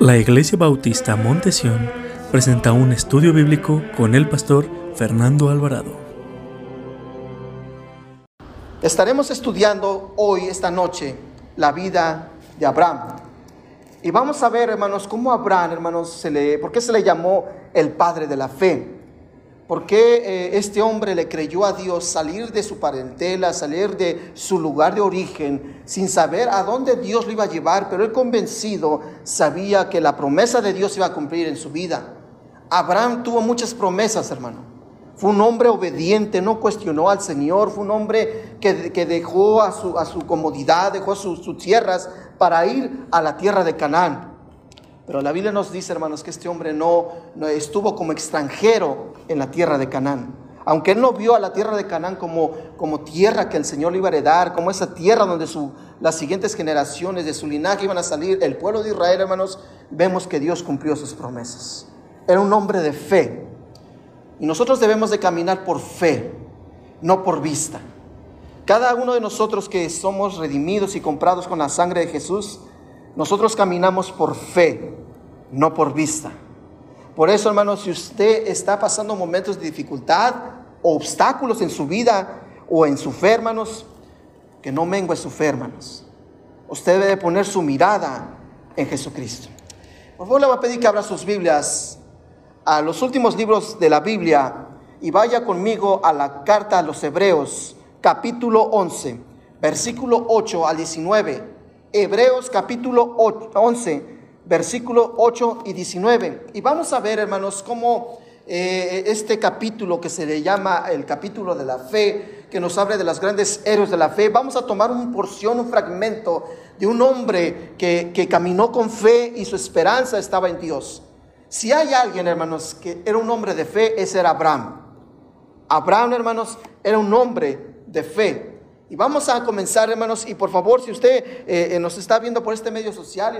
La Iglesia Bautista Montesión presenta un estudio bíblico con el pastor Fernando Alvarado. Estaremos estudiando hoy, esta noche, la vida de Abraham. Y vamos a ver, hermanos, cómo Abraham, hermanos, se le, ¿por qué se le llamó el padre de la fe? ¿Por qué eh, este hombre le creyó a Dios salir de su parentela, salir de su lugar de origen, sin saber a dónde Dios lo iba a llevar? Pero él convencido sabía que la promesa de Dios iba a cumplir en su vida. Abraham tuvo muchas promesas, hermano. Fue un hombre obediente, no cuestionó al Señor, fue un hombre que, dejó a su, a su, comodidad, dejó sus, sus tierras para ir a la tierra de Canaán. Pero la Biblia nos dice, hermanos, que este hombre no, estuvo como extranjero en la tierra de Canaán. Aunque él no vio a la tierra de Canaán como, como tierra que el Señor le iba a heredar, como esa tierra donde las siguientes generaciones de su linaje iban a salir, el pueblo de Israel, hermanos, vemos que Dios cumplió sus promesas. Era un hombre de fe. Y nosotros debemos de caminar por fe, no por vista. Cada uno de nosotros que somos redimidos y comprados con la sangre de Jesús, nosotros caminamos por fe, no por vista. Por eso, hermanos, si usted está pasando momentos de dificultad o obstáculos en su vida o en su fe, hermanos, que no mengue su fe, hermanos. Usted debe poner su mirada en Jesucristo. Por favor, le voy a pedir que abra sus Biblias a los últimos libros de la Biblia y vaya conmigo a la carta a los Hebreos, capítulo 11, versículo 8 al 19. Hebreos capítulo 11, versículo 8 y 19. Y vamos a ver, hermanos, cómo eh, este capítulo que se le llama el capítulo de la fe, que nos habla de los grandes héroes de la fe, vamos a tomar una porción, un fragmento de un hombre que, que caminó con fe y su esperanza estaba en Dios. Si hay alguien, hermanos, que era un hombre de fe, ese era Abraham. Abraham, hermanos, era un hombre de fe. Y vamos a comenzar, hermanos, y por favor, si usted eh, eh, nos está viendo por este medio social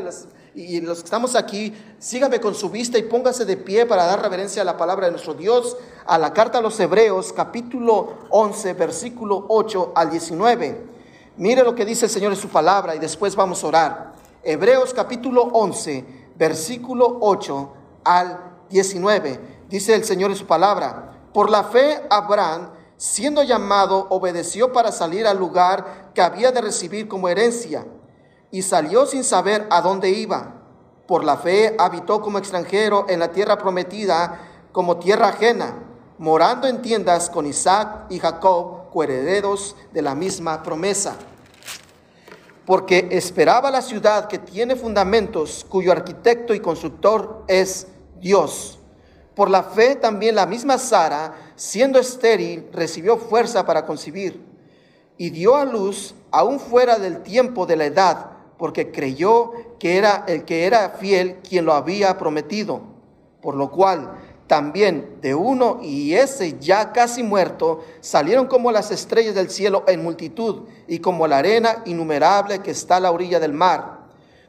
y, los que estamos aquí, sígame con su vista y póngase de pie para dar reverencia a la palabra de nuestro Dios, a la carta a los Hebreos, capítulo 11, versículo 8 al 19. Mire lo que dice el Señor en su palabra y después vamos a orar. Hebreos capítulo 11, versículo 8 al 19. Dice el Señor en su palabra, por la fe Abraham, siendo llamado, obedeció para salir al lugar que había de recibir como herencia, y salió sin saber a dónde iba. Por la fe habitó como extranjero en la tierra prometida, como tierra ajena, morando en tiendas con Isaac y Jacob, coherederos de la misma promesa. Porque esperaba la ciudad que tiene fundamentos, cuyo arquitecto y constructor es Dios. Por la fe también la misma Sara, siendo estéril, recibió fuerza para concebir y dio a luz aún fuera del tiempo de la edad, porque creyó que era el que era fiel quien lo había prometido. Por lo cual también de uno y ese ya casi muerto salieron como las estrellas del cielo en multitud y como la arena innumerable que está a la orilla del mar.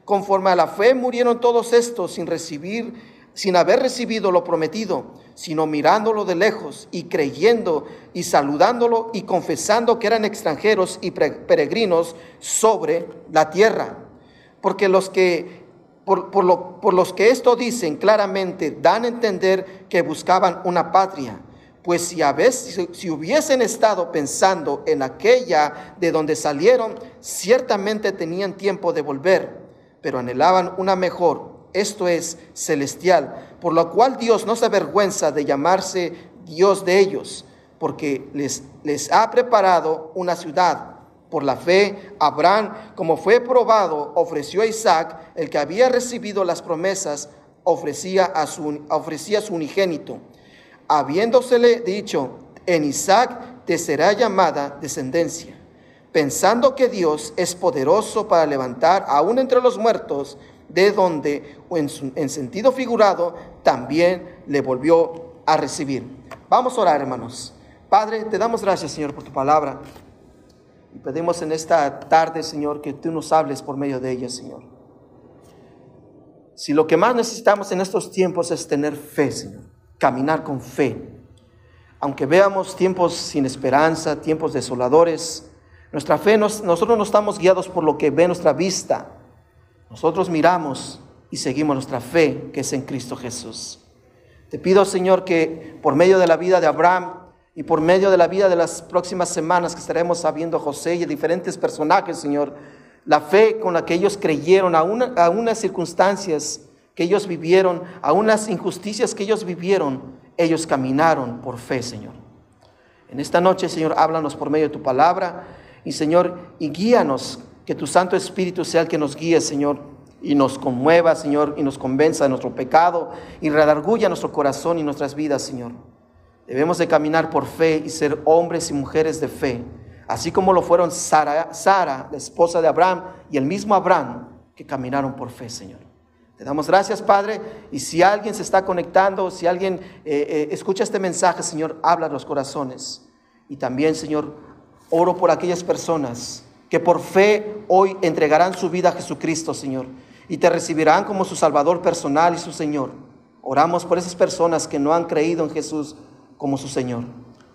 Conforme a la fe murieron todos estos sin recibir sin haber recibido lo prometido, sino mirándolo de lejos y creyendo y saludándolo y confesando que eran extranjeros y peregrinos sobre la tierra. Porque los que, por, lo, por los que esto dicen claramente, dan a entender que buscaban una patria. Pues si hubiesen estado pensando en aquella de donde salieron, ciertamente tenían tiempo de volver, pero anhelaban una mejor esto es celestial, por lo cual Dios no se avergüenza de llamarse Dios de ellos, porque les, les ha preparado una ciudad. Por la fe, Abraham, como fue probado, ofreció a Isaac, el que había recibido las promesas, ofrecía a su, ofrecía a su unigénito, habiéndosele dicho, en Isaac te será llamada descendencia, pensando que Dios es poderoso para levantar aún entre los muertos de donde, en, en sentido figurado, también le volvió a recibir. Vamos a orar, hermanos. Padre, te damos gracias, Señor, por tu palabra. Y pedimos en esta tarde, Señor, que tú nos hables por medio de ella, Señor. Si lo que más necesitamos en estos tiempos es tener fe, Señor, caminar con fe. Aunque veamos tiempos sin esperanza, tiempos desoladores, nuestra fe, nosotros no estamos guiados por lo que ve nuestra vista, nosotros miramos y seguimos nuestra fe que es en Cristo Jesús. Te pido, Señor, que por medio de la vida de Abraham y por medio de la vida de las próximas semanas que estaremos sabiendo a José y a diferentes personajes, Señor, la fe con la que ellos creyeron, a, a unas circunstancias que ellos vivieron, a unas injusticias que ellos vivieron, ellos caminaron por fe, Señor. En esta noche, Señor, háblanos por medio de tu palabra y, Señor, y guíanos, que tu Santo Espíritu sea el que nos guíe, Señor, y nos conmueva, Señor, y nos convenza de nuestro pecado y redarguya nuestro corazón y nuestras vidas, Señor. Debemos de caminar por fe y ser hombres y mujeres de fe, así como lo fueron Sara, Sara, la esposa de Abraham, y el mismo Abraham, que caminaron por fe, Señor. Te damos gracias, Padre, y si alguien se está conectando, si alguien eh, eh, escucha este mensaje, Señor, habla a los corazones. Y también, Señor, oro por aquellas personas que por fe hoy entregarán su vida a Jesucristo, Señor y te recibirán como su Salvador personal y su Señor. Oramos por esas personas que no han creído en Jesús como su Señor.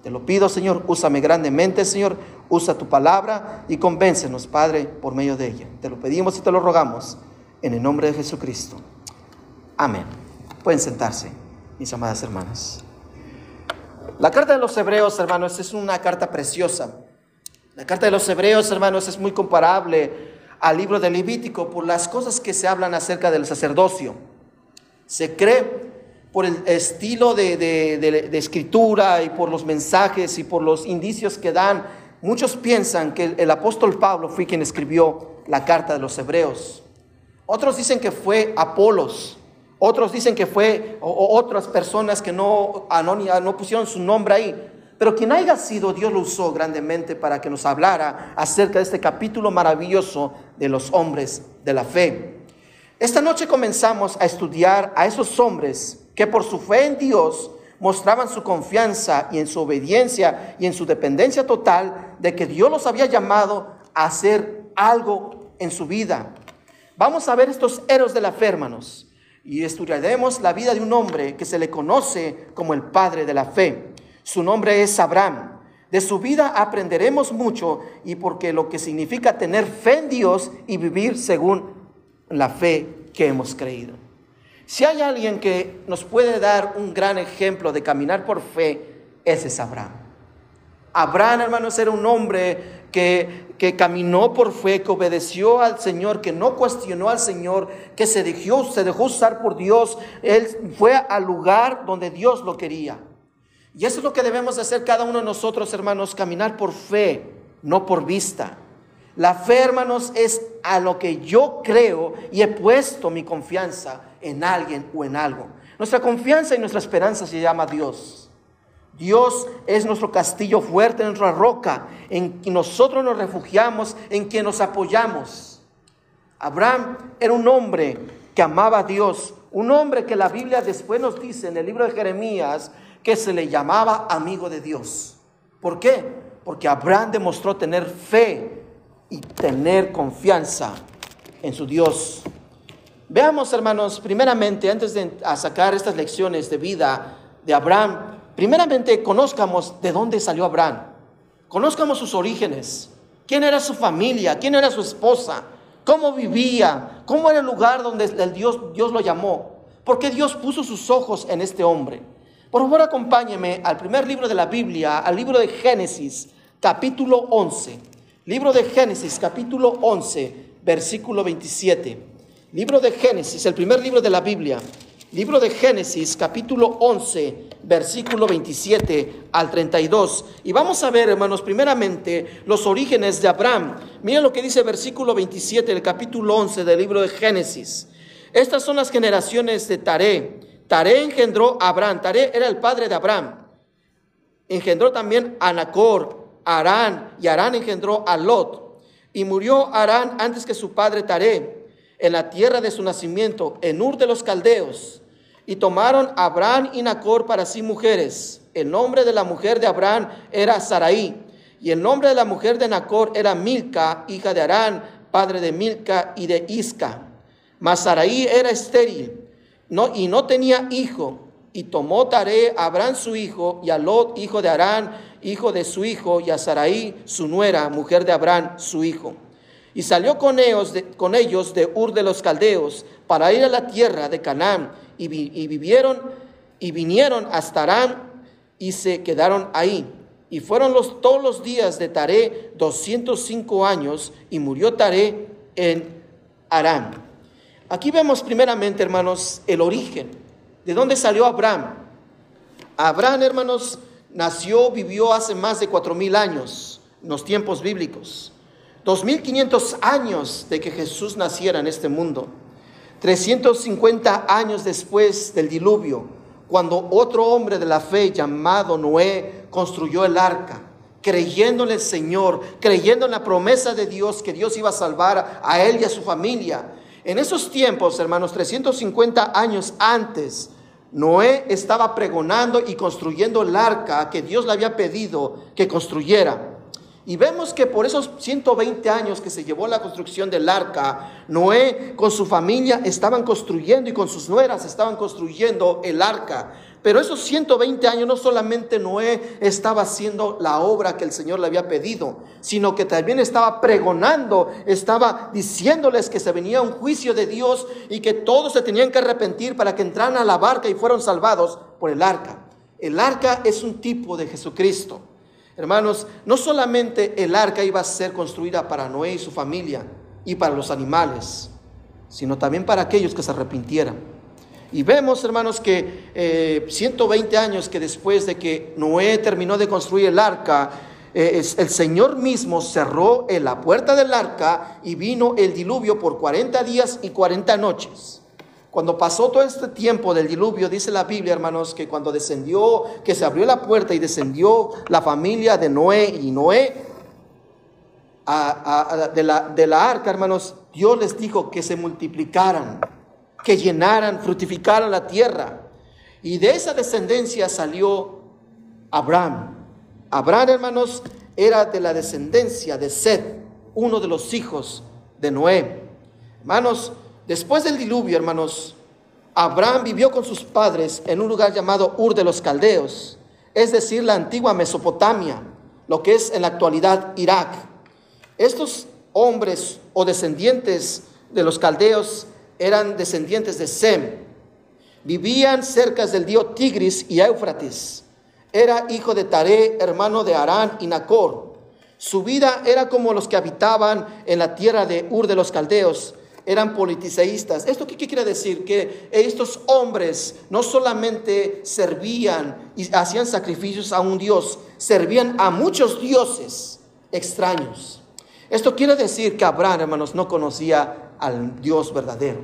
Te lo pido, Señor, úsame grandemente, Señor, usa tu palabra y convéncenos, Padre, por medio de ella. Te lo pedimos y te lo rogamos en el nombre de Jesucristo. Amén. Pueden sentarse, mis amadas hermanas. La carta de los hebreos, hermanos, es una carta preciosa. La carta de los hebreos, hermanos, es muy comparable al libro de Levítico por las cosas que se hablan acerca del sacerdocio. Se cree por el estilo de, escritura y por los mensajes y por los indicios que dan, muchos piensan que el, apóstol Pablo fue quien escribió la carta de los hebreos. Otros dicen que fue Apolos, otros dicen que fue otras personas que no, no pusieron su nombre ahí. Pero quien haya sido, Dios lo usó grandemente para que nos hablara acerca de este capítulo maravilloso de los hombres de la fe. Esta noche comenzamos a estudiar a esos hombres que por su fe en Dios mostraban su confianza y en su obediencia y en su dependencia total de que Dios los había llamado a hacer algo en su vida. Vamos a ver estos héroes de la fe, hermanos, y estudiaremos la vida de un hombre que se le conoce como el padre de la fe. Su nombre es Abraham. De su vida aprenderemos mucho y porque lo que significa tener fe en Dios y vivir según la fe que hemos creído. Si hay alguien que nos puede dar un gran ejemplo de caminar por fe, ese es Abraham. Abraham, hermanos, era un hombre que, que, caminó por fe, que obedeció al Señor, que no cuestionó al Señor, que se dejó, se dejó usar por Dios. Él fue al lugar donde Dios lo quería. Y eso es lo que debemos hacer cada uno de nosotros, hermanos, caminar por fe, no por vista. La fe, hermanos, es a lo que yo creo y he puesto mi confianza en alguien o en algo. Nuestra confianza y nuestra esperanza se llama Dios. Dios es nuestro castillo fuerte, nuestra roca, en quien nosotros nos refugiamos, en quien nos apoyamos. Abraham era un hombre que amaba a Dios, un hombre que la Biblia después nos dice en el libro de Jeremías, que se le llamaba amigo de Dios. ¿Por qué? Porque Abraham demostró tener fe y tener confianza en su Dios. Veamos, hermanos, primeramente, antes de sacar estas lecciones de vida de Abraham, primeramente conozcamos de dónde salió Abraham. Conozcamos sus orígenes. ¿Quién era su familia? ¿Quién era su esposa? ¿Cómo vivía? ¿Cómo era el lugar donde el Dios, Dios lo llamó? ¿Por qué Dios puso sus ojos en este hombre? Por favor, acompáñeme al primer libro de la Biblia, al libro de Génesis, capítulo 11. Libro de Génesis, capítulo 11, versículo 27. Libro de Génesis, el primer libro de la Biblia. Libro de Génesis, capítulo 11, versículo 27 al 32. Y vamos a ver, hermanos, primeramente los orígenes de Abraham. Mira lo que dice versículo 27 del capítulo 11 del libro de Génesis. Estas son las generaciones de Taré. Taré engendró a Abraham. Taré era el padre de Abraham. Engendró también a Nacor, a Arán, y Arán engendró a Lot. Y murió Arán antes que su padre Taré, en la tierra de su nacimiento, en Ur de los Caldeos. Y tomaron a Abraham y Nacor para sí mujeres. El nombre de la mujer de Abraham era Saraí. Y el nombre de la mujer de Nacor era Milca, hija de Arán, padre de Milca y de Isca. Mas Saraí era estéril y no tenía hijo. Y tomó Taré a Abraham su hijo, y a Lot, hijo de Arán, hijo de su hijo, y a Saraí, su nuera, mujer de Abraham, su hijo. Y salió con ellos, de, con ellos de Ur de los Caldeos para ir a la tierra de Canaán y, y vivieron y vinieron hasta Arán y se quedaron ahí. Y fueron los, todos los días de Taré 205 años y murió Taré en Arán. Aquí vemos primeramente, hermanos, el origen. ¿De dónde salió Abraham? Abraham, hermanos, nació, vivió hace más de cuatro mil años, en los tiempos bíblicos. 2500 años de que Jesús naciera en este mundo. 350 años después del diluvio, cuando otro hombre de la fe llamado Noé construyó el arca, creyendo en el Señor, creyendo en la promesa de Dios que Dios iba a salvar a él y a su familia. En esos tiempos, hermanos, 350 años antes, Noé estaba pregonando y construyendo el arca que Dios le había pedido que construyera. Y vemos que por esos 120 años que se llevó la construcción del arca, Noé con su familia estaban construyendo y con sus nueras estaban construyendo el arca. Pero esos 120 años no solamente Noé estaba haciendo la obra que el Señor le había pedido, sino que también estaba pregonando, estaba diciéndoles que se venía un juicio de Dios y que todos se tenían que arrepentir para que entraran a la barca y fueron salvados por el arca. El arca es un tipo de Jesucristo. Hermanos, no solamente el arca iba a ser construida para Noé y su familia y para los animales, sino también para aquellos que se arrepintieran. Y vemos, hermanos, que 120 eh, años que después de que Noé terminó de construir el arca, eh, el Señor mismo cerró en la puerta del arca y vino el diluvio por 40 días y 40 noches. Cuando pasó todo este tiempo del diluvio, dice la Biblia, hermanos, que cuando descendió, que se abrió la puerta y descendió la familia de Noé y Noé de, la, de la arca, hermanos, Dios les dijo que se multiplicaran, que llenaran, fructificaran la tierra. Y de esa descendencia salió Abraham. Abraham, hermanos, era de la descendencia de Seth, uno de los hijos de Noé. Hermanos, Después del diluvio, hermanos, Abraham vivió con sus padres en un lugar llamado Ur de los Caldeos, es decir, la antigua Mesopotamia, lo que es en la actualidad Irak. Estos hombres o descendientes de los caldeos eran descendientes de Sem. Vivían cerca del río Tigris y Éufrates. Era hijo de Taré, hermano de Arán y Nacor. Su vida era como los que habitaban en la tierra de Ur de los Caldeos, eran politiceístas. ¿Esto qué, quiere decir? Que estos hombres no solamente servían y hacían sacrificios a un Dios, servían a muchos dioses extraños. Esto quiere decir que Abraham, hermanos, no conocía al Dios verdadero.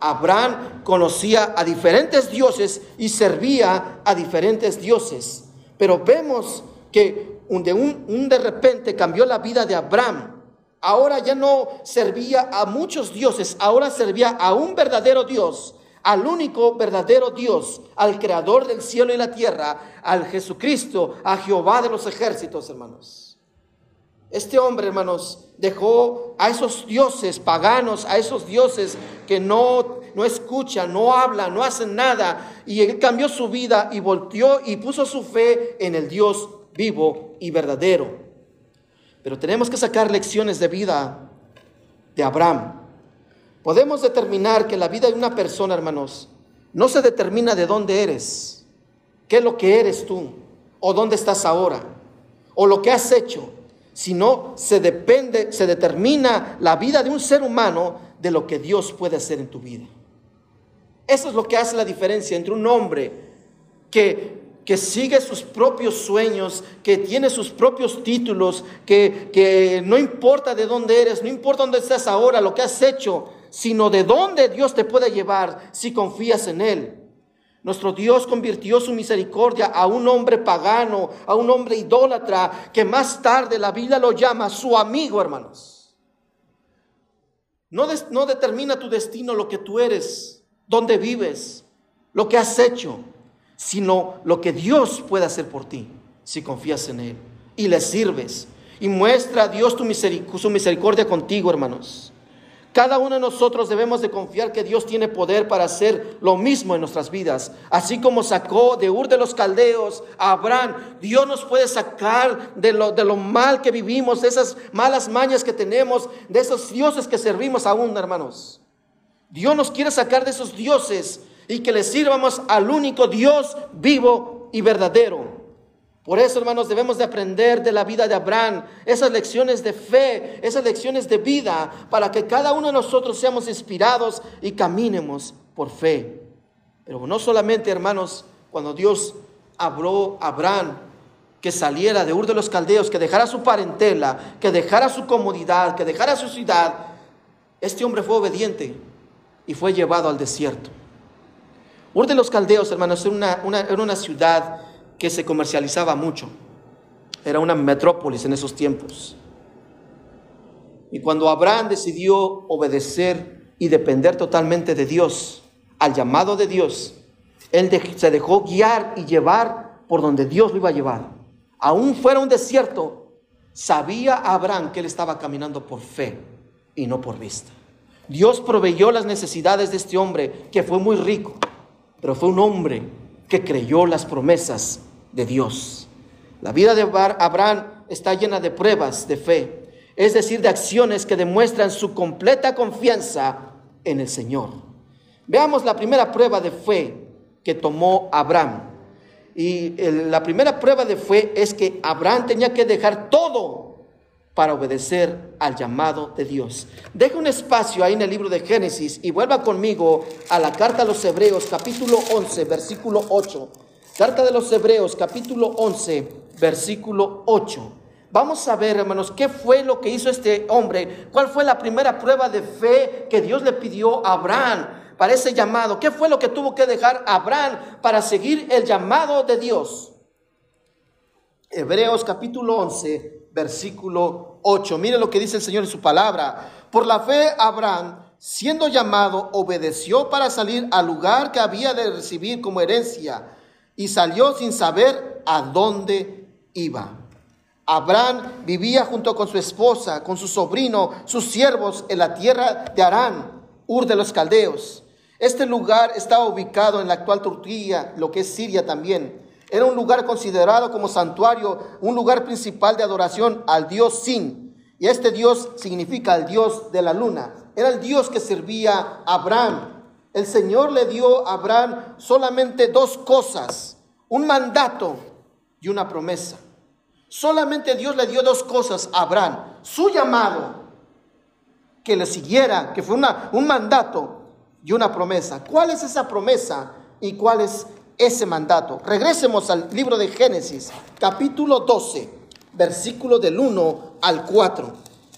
Abraham conocía a diferentes dioses y servía a diferentes dioses. Pero vemos que de, un, un de repente cambió la vida de Abraham Ahora ya no servía a muchos dioses, ahora servía a un verdadero Dios, al único verdadero Dios, al creador del cielo y la tierra, al Jesucristo, a Jehová de los ejércitos, hermanos. Este hombre, hermanos, dejó a esos dioses paganos, a esos dioses que no, no escuchan, no hablan, no hacen nada, y él cambió su vida y volteó y puso su fe en el Dios vivo y verdadero. Pero tenemos que sacar lecciones de vida de Abraham. Podemos determinar que la vida de una persona, hermanos, no se determina de dónde eres, qué es lo que eres tú, o dónde estás ahora, o lo que has hecho, sino se depende, se determina la vida de un ser humano de lo que Dios puede hacer en tu vida. Eso es lo que hace la diferencia entre un hombre que que sigue sus propios sueños, que tiene sus propios títulos, que, que no importa de dónde eres, no importa dónde estás ahora, lo que has hecho, sino de dónde Dios te puede llevar si confías en Él. Nuestro Dios convirtió su misericordia a un hombre pagano, a un hombre idólatra, que más tarde la Biblia lo llama su amigo, hermanos. No, no determina tu destino lo que tú eres, dónde vives, lo que has hecho sino lo que Dios puede hacer por ti si confías en Él y le sirves. Y muestra a Dios tu su misericordia contigo, hermanos. Cada uno de nosotros debemos de confiar que Dios tiene poder para hacer lo mismo en nuestras vidas. Así como sacó de Ur de los Caldeos a Abraham, Dios nos puede sacar de lo, de lo mal que vivimos, de esas malas mañas que tenemos, de esos dioses que servimos aún, hermanos. Dios nos quiere sacar de esos dioses y que le sirvamos al único Dios vivo y verdadero. Por eso, hermanos, debemos de aprender de la vida de Abraham, esas lecciones de fe, esas lecciones de vida, para que cada uno de nosotros seamos inspirados y caminemos por fe. Pero no solamente, hermanos, cuando Dios habló a Abraham que saliera de Ur de los Caldeos, que dejara su parentela, que dejara su comodidad, que dejara su ciudad, este hombre fue obediente y fue llevado al desierto. Ur de los Caldeos, hermanos, era una, era una ciudad que se comercializaba mucho. Era una metrópolis en esos tiempos. Y cuando Abraham decidió obedecer y depender totalmente de Dios, al llamado de Dios, él se dejó guiar y llevar por donde Dios lo iba a llevar. Aún fuera un desierto, sabía Abraham que él estaba caminando por fe y no por vista. Dios proveyó las necesidades de este hombre, que fue muy rico, pero fue un hombre que creyó las promesas de Dios. La vida de Abraham está llena de pruebas de fe, es decir, de acciones que demuestran su completa confianza en el Señor. Veamos la primera prueba de fe que tomó Abraham. Y la primera prueba de fe es que Abraham tenía que dejar todo para obedecer al llamado de Dios. Deja un espacio ahí en el libro de Génesis y vuelva conmigo a la carta a los Hebreos capítulo 11, versículo 8. Carta de los Hebreos, capítulo 11, versículo 8. Vamos a ver, hermanos, qué fue lo que hizo este hombre, cuál fue la primera prueba de fe que Dios le pidió a Abraham para ese llamado, qué fue lo que tuvo que dejar Abraham para seguir el llamado de Dios. Hebreos capítulo 11, versículo 8. Mire lo que dice el Señor en su palabra. Por la fe, Abraham, siendo llamado, obedeció para salir al lugar que había de recibir como herencia y salió sin saber a dónde iba. Abraham vivía junto con su esposa, con su sobrino, sus siervos en la tierra de Arán, Ur de los Caldeos. Este lugar estaba ubicado en la actual Turquía, lo que es Siria también. Era un lugar considerado como santuario, un lugar principal de adoración al dios Sin. Y este dios significa el dios de la luna. Era el dios que servía a Abraham el Señor le dio a Abraham solamente dos cosas, un mandato y una promesa. Solamente Dios le dio dos cosas a Abraham, su llamado, que le siguiera, que fue una, un mandato y una promesa. ¿Cuál es esa promesa y cuál es ese mandato? Regresemos al libro de Génesis, capítulo 12, versículo del 1 al 4.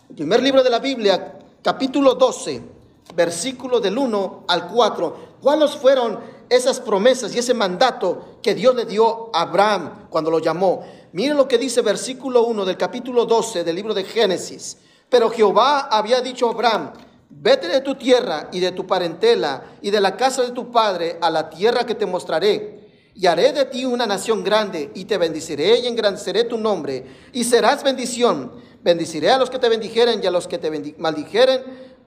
El primer libro de la Biblia, capítulo 12 versículo del 1 al 4, cuáles fueron esas promesas y ese mandato que Dios le dio a Abraham cuando lo llamó. Miren lo que dice versículo 1 del capítulo 12 del libro de Génesis. Pero Jehová había dicho a Abraham, vete de tu tierra y de tu parentela y de la casa de tu padre a la tierra que te mostraré. Y haré de ti una nación grande y te bendeciré y engrandeceré tu nombre y serás bendición. Bendiciré a los que te bendijeren y a los que te maldijeren,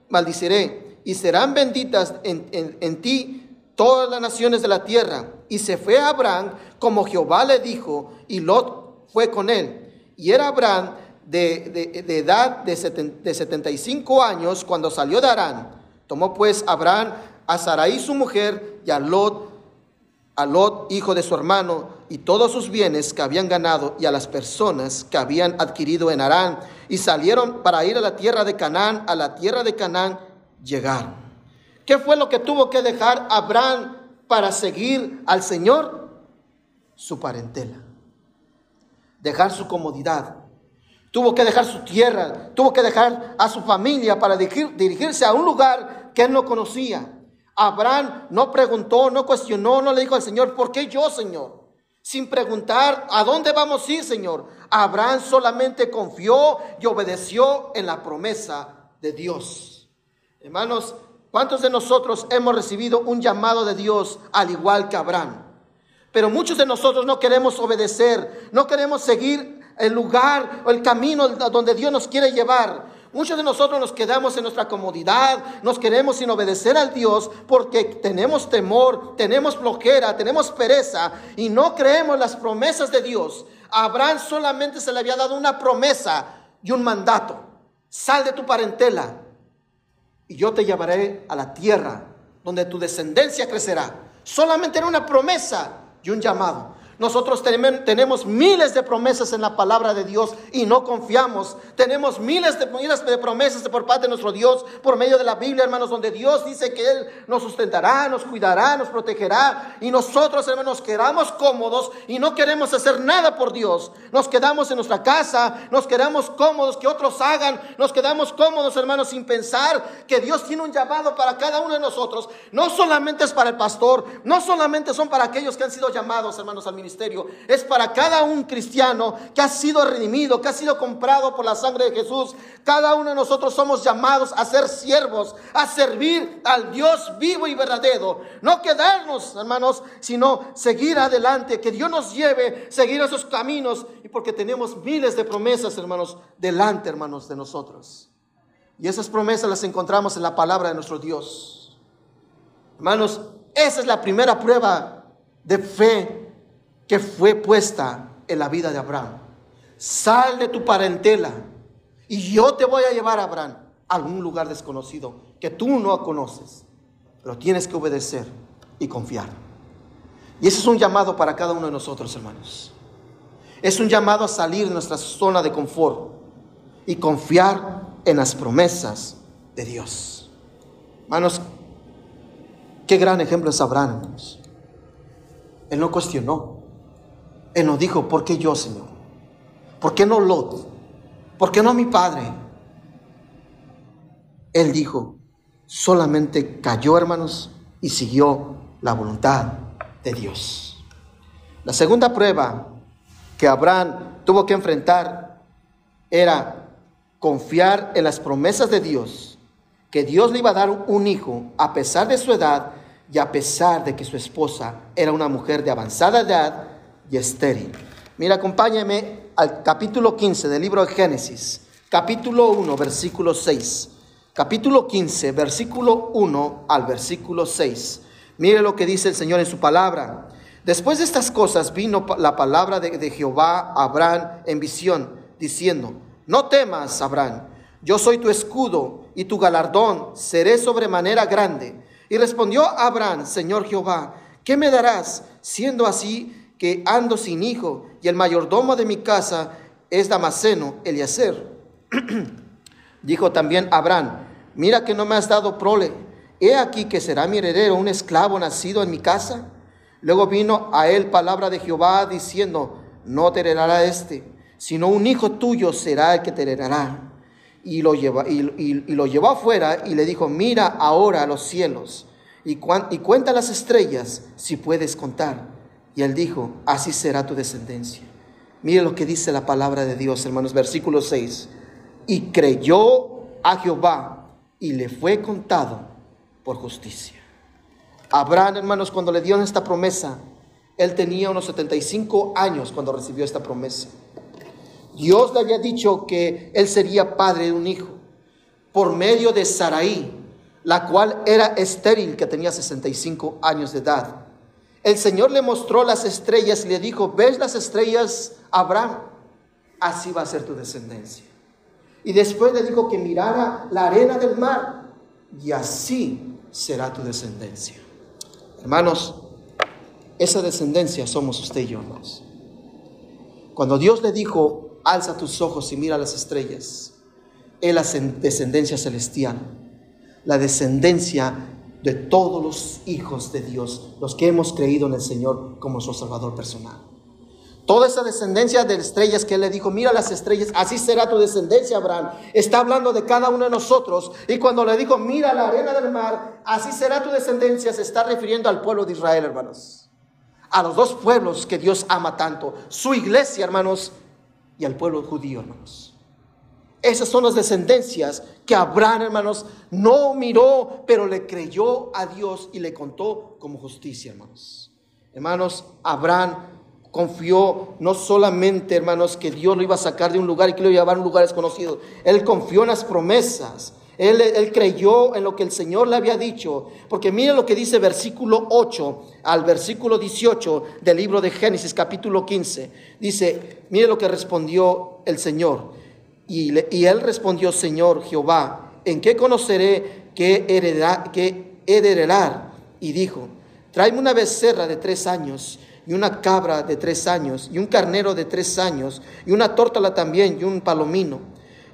maldiciré y serán benditas en, ti todas las naciones de la tierra. Y se fue Abraham como Jehová le dijo, y Lot fue con él. Y era Abraham de, edad de, de 75 años cuando salió de Arán. Tomó pues Abraham a Sarai su mujer y a Lot, a Lot hijo de su hermano, y todos sus bienes que habían ganado y a las personas que habían adquirido en Arán, y salieron para ir a la tierra de Canaán, a la tierra de Canaán, llegaron. ¿Qué fue lo que tuvo que dejar Abraham para seguir al Señor? Su parentela. Dejar su comodidad. Tuvo que dejar su tierra, tuvo que dejar a su familia para dirigirse a un lugar que él no conocía. Abraham no preguntó, no cuestionó, no le dijo al Señor, ¿por qué yo, Señor? Sin preguntar, ¿a dónde vamos a ir, Señor? Abraham solamente confió y obedeció en la promesa de Dios. Hermanos, ¿cuántos de nosotros hemos recibido un llamado de Dios al igual que Abraham? Pero muchos de nosotros no queremos obedecer, no queremos seguir el lugar o el camino donde Dios nos quiere llevar. Muchos de nosotros nos quedamos en nuestra comodidad, nos queremos sin obedecer al Dios porque tenemos temor, tenemos flojera, tenemos pereza y no creemos las promesas de Dios. A Abraham solamente se le había dado una promesa y un mandato. Sal de tu parentela y yo te llevaré a la tierra donde tu descendencia crecerá. Solamente era una promesa y un llamado. Nosotros tenemos miles de promesas en la palabra de Dios y no confiamos. Tenemos miles de, promesas por parte de nuestro Dios por medio de la Biblia, hermanos, donde Dios dice que Él nos sustentará, nos cuidará, nos protegerá. Y nosotros, hermanos, nos quedamos cómodos y no queremos hacer nada por Dios. Nos quedamos en nuestra casa, nos quedamos cómodos, que otros hagan. Nos quedamos cómodos, hermanos, sin pensar que Dios tiene un llamado para cada uno de nosotros. No solamente es para el pastor, no solamente son para aquellos que han sido llamados, hermanos, al ministerio, es para cada un cristiano que ha sido redimido, que ha sido comprado por la sangre de Jesús. Cada uno de nosotros somos llamados a ser siervos, a servir al Dios vivo y verdadero. No quedarnos, hermanos, sino seguir adelante, que Dios nos lleve, seguir esos caminos, y porque tenemos miles de promesas, hermanos, delante, hermanos, de nosotros. Y esas promesas las encontramos en la palabra de nuestro Dios. Hermanos, esa es la primera prueba de fe que fue puesta en la vida de Abraham. Sal de tu parentela y yo te voy a llevar a Abraham a algún lugar desconocido que tú no conoces, pero tienes que obedecer y confiar. Y ese es un llamado para cada uno de nosotros, hermanos. Es un llamado a salir de nuestra zona de confort y confiar en las promesas de Dios. Hermanos, qué gran ejemplo es Abraham. Él no cuestionó. Él nos dijo, ¿por qué yo, Señor? ¿Por qué no Lot? ¿Por qué no mi padre? Él dijo, solamente cayó, hermanos, y siguió la voluntad de Dios. La segunda prueba que Abraham tuvo que enfrentar era confiar en las promesas de Dios, que Dios le iba a dar un hijo a pesar de su edad y a pesar de que su esposa era una mujer de avanzada edad y estéril. Mira, acompáñame al capítulo 15 del libro de Génesis, capítulo 1, versículo 6. Capítulo 15, versículo 1 al versículo 6. Mire lo que dice el Señor en su palabra. Después de estas cosas vino la palabra de, de Jehová a Abraham en visión, diciendo, no temas, Abraham, yo soy tu escudo y tu galardón seré sobremanera grande. Y respondió Abraham, Señor Jehová, ¿qué me darás siendo así ando sin hijo, y el mayordomo de mi casa es Damaseno, Eliezer. Dijo también Abraham, mira que no me has dado prole, he aquí que será mi heredero un esclavo nacido en mi casa. Luego vino a él palabra de Jehová diciendo, no te heredará este, sino un hijo tuyo será el que te heredará. Y lo, lleva, y, lo llevó afuera y le dijo, mira ahora a los cielos y, y cuenta las estrellas si puedes contar. Y él dijo, así será tu descendencia. Mire lo que dice la palabra de Dios, hermanos, versículo 6. Y creyó a Jehová y le fue contado por justicia. Abraham, hermanos, cuando le dio esta promesa, él tenía unos 75 años cuando recibió esta promesa. Dios le había dicho que él sería padre de un hijo por medio de Saraí, la cual era estéril, que tenía 65 años de edad. El Señor le mostró las estrellas y le dijo, ¿ves las estrellas, Abraham? Así va a ser tu descendencia. Y después le dijo que mirara la arena del mar y así será tu descendencia. Hermanos, esa descendencia somos usted y yo. Cuando Dios le dijo, alza tus ojos y mira las estrellas, es la descendencia celestial, la descendencia de todos los hijos de Dios, los que hemos creído en el Señor como su Salvador personal. Toda esa descendencia de estrellas que le dijo, mira las estrellas, así será tu descendencia, Abraham. Está hablando de cada uno de nosotros. Y cuando le dijo, mira la arena del mar, así será tu descendencia, se está refiriendo al pueblo de Israel, hermanos. A los dos pueblos que Dios ama tanto, su iglesia, hermanos, y al pueblo judío, hermanos. Esas son las descendencias que Abraham, hermanos, no miró, pero le creyó a Dios y le contó como justicia, hermanos. Hermanos, Abraham confió no solamente, hermanos, que Dios lo iba a sacar de un lugar y que lo iba a llevar a un lugar desconocido. Él confió en las promesas. Él, creyó en lo que el Señor le había dicho. Porque mire lo que dice versículo 8 al versículo 18 del libro de Génesis capítulo 15. Dice, mire lo que respondió el Señor. Y, y él respondió, Señor Jehová, ¿en qué conoceré que, heredar, que heredar? Y dijo, tráeme una becerra de tres años y una cabra de tres años, y un carnero de tres años, y una tórtola también, y un palomino.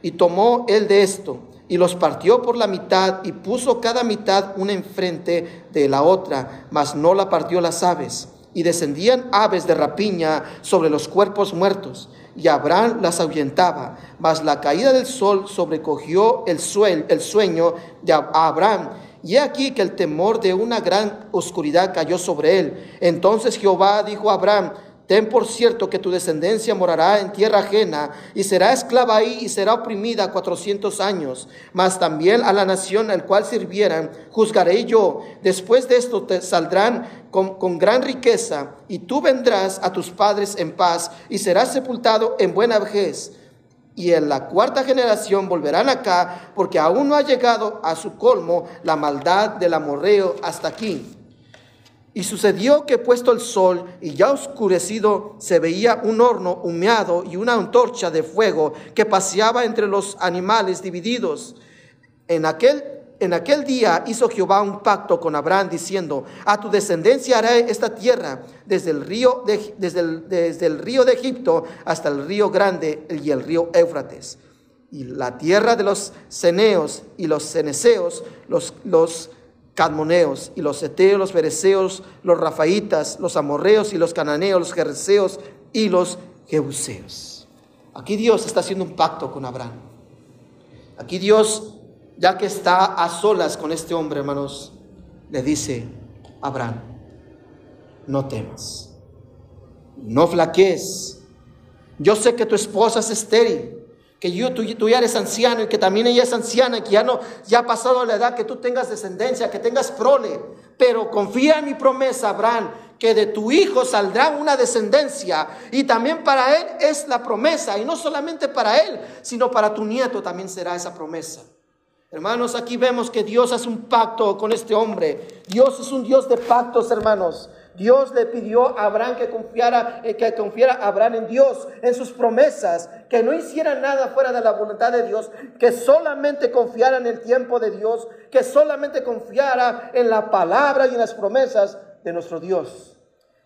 Y tomó él de esto, y los partió por la mitad, y puso cada mitad una enfrente de la otra, mas no la partió las aves. Y descendían aves de rapiña sobre los cuerpos muertos, y Abraham las ahuyentaba. Mas la caída del sol sobrecogió el, el sueño de Abraham, y aquí que el temor de una gran oscuridad cayó sobre él. Entonces Jehová dijo a Abraham, ten por cierto que tu descendencia morará en tierra ajena y será esclava ahí y será oprimida cuatrocientos años. Mas también a la nación al cual sirvieran juzgaré yo. Después de esto te saldrán con, gran riqueza y tú vendrás a tus padres en paz y serás sepultado en buena vejez y en la cuarta generación volverán acá, porque aún no ha llegado a su colmo la maldad del amorreo hasta aquí. Y sucedió que puesto el sol y ya oscurecido, se veía un horno humeado y una antorcha de fuego que paseaba entre los animales divididos. En aquel en aquel día hizo Jehová un pacto con Abraham diciendo, a tu descendencia haré esta tierra desde el río de, desde el, desde el río de Egipto hasta el río grande y el río Éufrates. Y la tierra de los ceneos y los ceneseos, los, los cadmoneos y los eteos, los fereceos, los rafaitas, los amorreos y los cananeos, los jerseos y los jebuseos. Aquí Dios está haciendo un pacto con Abraham. Aquí Dios ya que está a solas con este hombre, hermanos, le dice, Abraham, no temas, no flaquees. Yo sé que tu esposa es estéril, que yo, tú, tú, ya eres anciano y que también ella es anciana que ya, no, ya ha pasado la edad que tú tengas descendencia, que tengas prole. Pero confía en mi promesa, Abraham, que de tu hijo saldrá una descendencia. Y también para él es la promesa. Y no solamente para él, sino para tu nieto también será esa promesa. Hermanos, aquí vemos que Dios hace un pacto con este hombre. Dios es un Dios de pactos, hermanos. Dios le pidió a Abraham que confiara, eh, que confiara Abraham en Dios, en sus promesas, que no hiciera nada fuera de la voluntad de Dios, que solamente confiara en el tiempo de Dios, que solamente confiara en la palabra y en las promesas de nuestro Dios.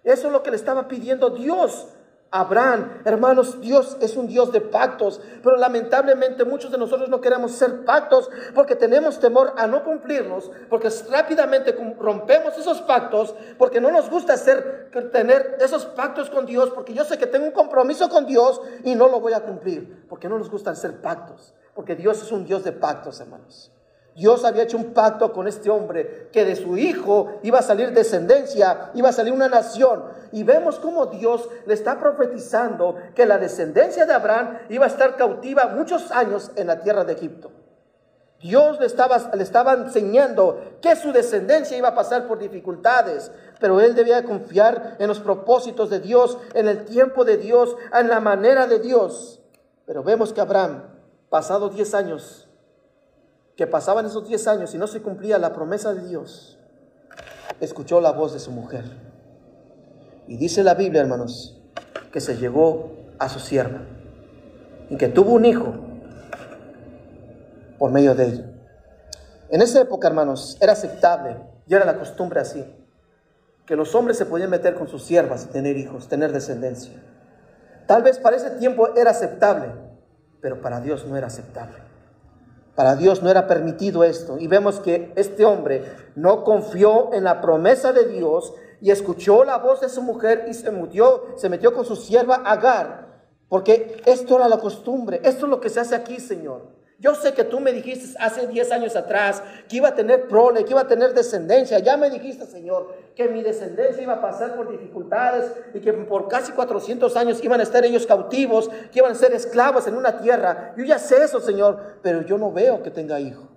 Eso es lo que le estaba pidiendo Dios Abraham. Hermanos, Dios es un Dios de pactos, pero lamentablemente muchos de nosotros no queremos ser pactos porque tenemos temor a no cumplirlos, porque rápidamente rompemos esos pactos, porque no nos gusta hacer, tener esos pactos con Dios, porque yo sé que tengo un compromiso con Dios y no lo voy a cumplir, porque no nos gusta hacer pactos, porque Dios es un Dios de pactos, hermanos. Dios había hecho un pacto con este hombre, que de su hijo iba a salir descendencia, iba a salir una nación. Y vemos cómo Dios le está profetizando que la descendencia de Abraham iba a estar cautiva muchos años en la tierra de Egipto. Dios le estaba, le estaba enseñando que su descendencia iba a pasar por dificultades, pero él debía confiar en los propósitos de Dios, en el tiempo de Dios, en la manera de Dios. Pero vemos que Abraham, pasado 10 años, que pasaban esos 10 años y no se cumplía la promesa de Dios, escuchó la voz de su mujer. Y dice la Biblia, hermanos, que se llegó a su sierva y que tuvo un hijo por medio de ella. En esa época, hermanos, era aceptable y era la costumbre así, que los hombres se podían meter con sus siervas y tener hijos, tener descendencia. Tal vez para ese tiempo era aceptable, pero para Dios no era aceptable. Para Dios no era permitido esto. Y vemos que este hombre no confió en la promesa de Dios y escuchó la voz de su mujer y se metió, se metió con su sierva Agar. Porque esto era la costumbre. Esto es lo que se hace aquí, Señor. Yo sé que tú me dijiste hace 10 años atrás que iba a tener prole, que iba a tener descendencia. Ya me dijiste, Señor, que mi descendencia iba a pasar por dificultades y que por casi 400 años iban a estar ellos cautivos, que iban a ser esclavos en una tierra. Yo ya sé eso, Señor, pero yo no veo que tenga hijo.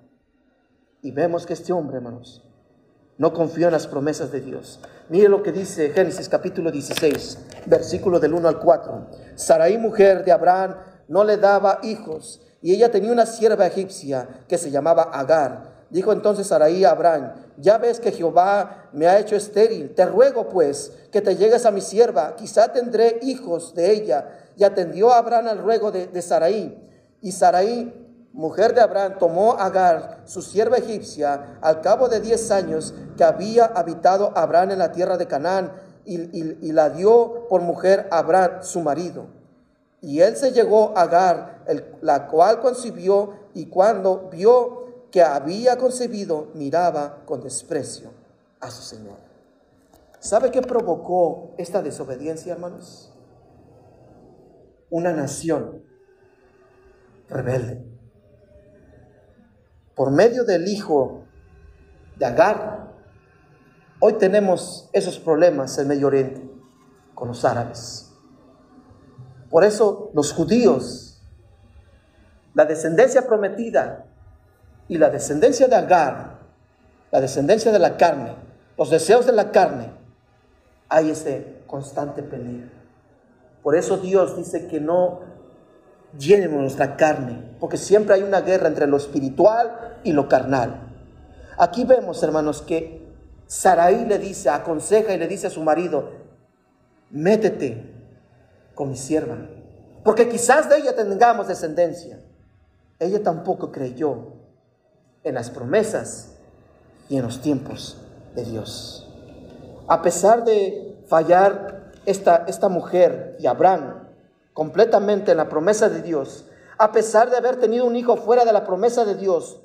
Y vemos que este hombre, hermanos, no confió en las promesas de Dios. Mire lo que dice Génesis capítulo 16, versículo del 1 al 4. Sarai, mujer de Abraham, no le daba hijos, y ella tenía una sierva egipcia que se llamaba Agar. Dijo entonces Sarai a Abraham, ya ves que Jehová me ha hecho estéril, te ruego pues que te llegues a mi sierva, quizá tendré hijos de ella. Y atendió Abraham al ruego de, de Sarai. Y Sarai mujer de Abraham, tomó Agar, su sierva egipcia, al cabo de diez años que había habitado Abraham en la tierra de Canaán, y, la dio por mujer a Abraham, su marido. Y él se llegó a Agar, la cual concibió, y cuando vio que había concebido, miraba con desprecio a su Señor. ¿Sabe qué provocó esta desobediencia, hermanos? Una nación rebelde por medio del hijo de Agar, hoy tenemos esos problemas en Medio Oriente con los árabes. Por eso los judíos, la descendencia prometida y la descendencia de Agar, la descendencia de la carne, los deseos de la carne, hay ese constante peligro. Por eso Dios dice que no llenemos nuestra carne, porque siempre hay una guerra entre lo espiritual y lo carnal. Aquí vemos, hermanos, que Saraí le dice, aconseja y le dice a su marido, métete con mi sierva, porque quizás de ella tengamos descendencia. Ella tampoco creyó en las promesas y en los tiempos de Dios. A pesar de fallar esta, esta mujer y Abraham, completamente en la promesa de Dios, a pesar de haber tenido un hijo fuera de la promesa de Dios,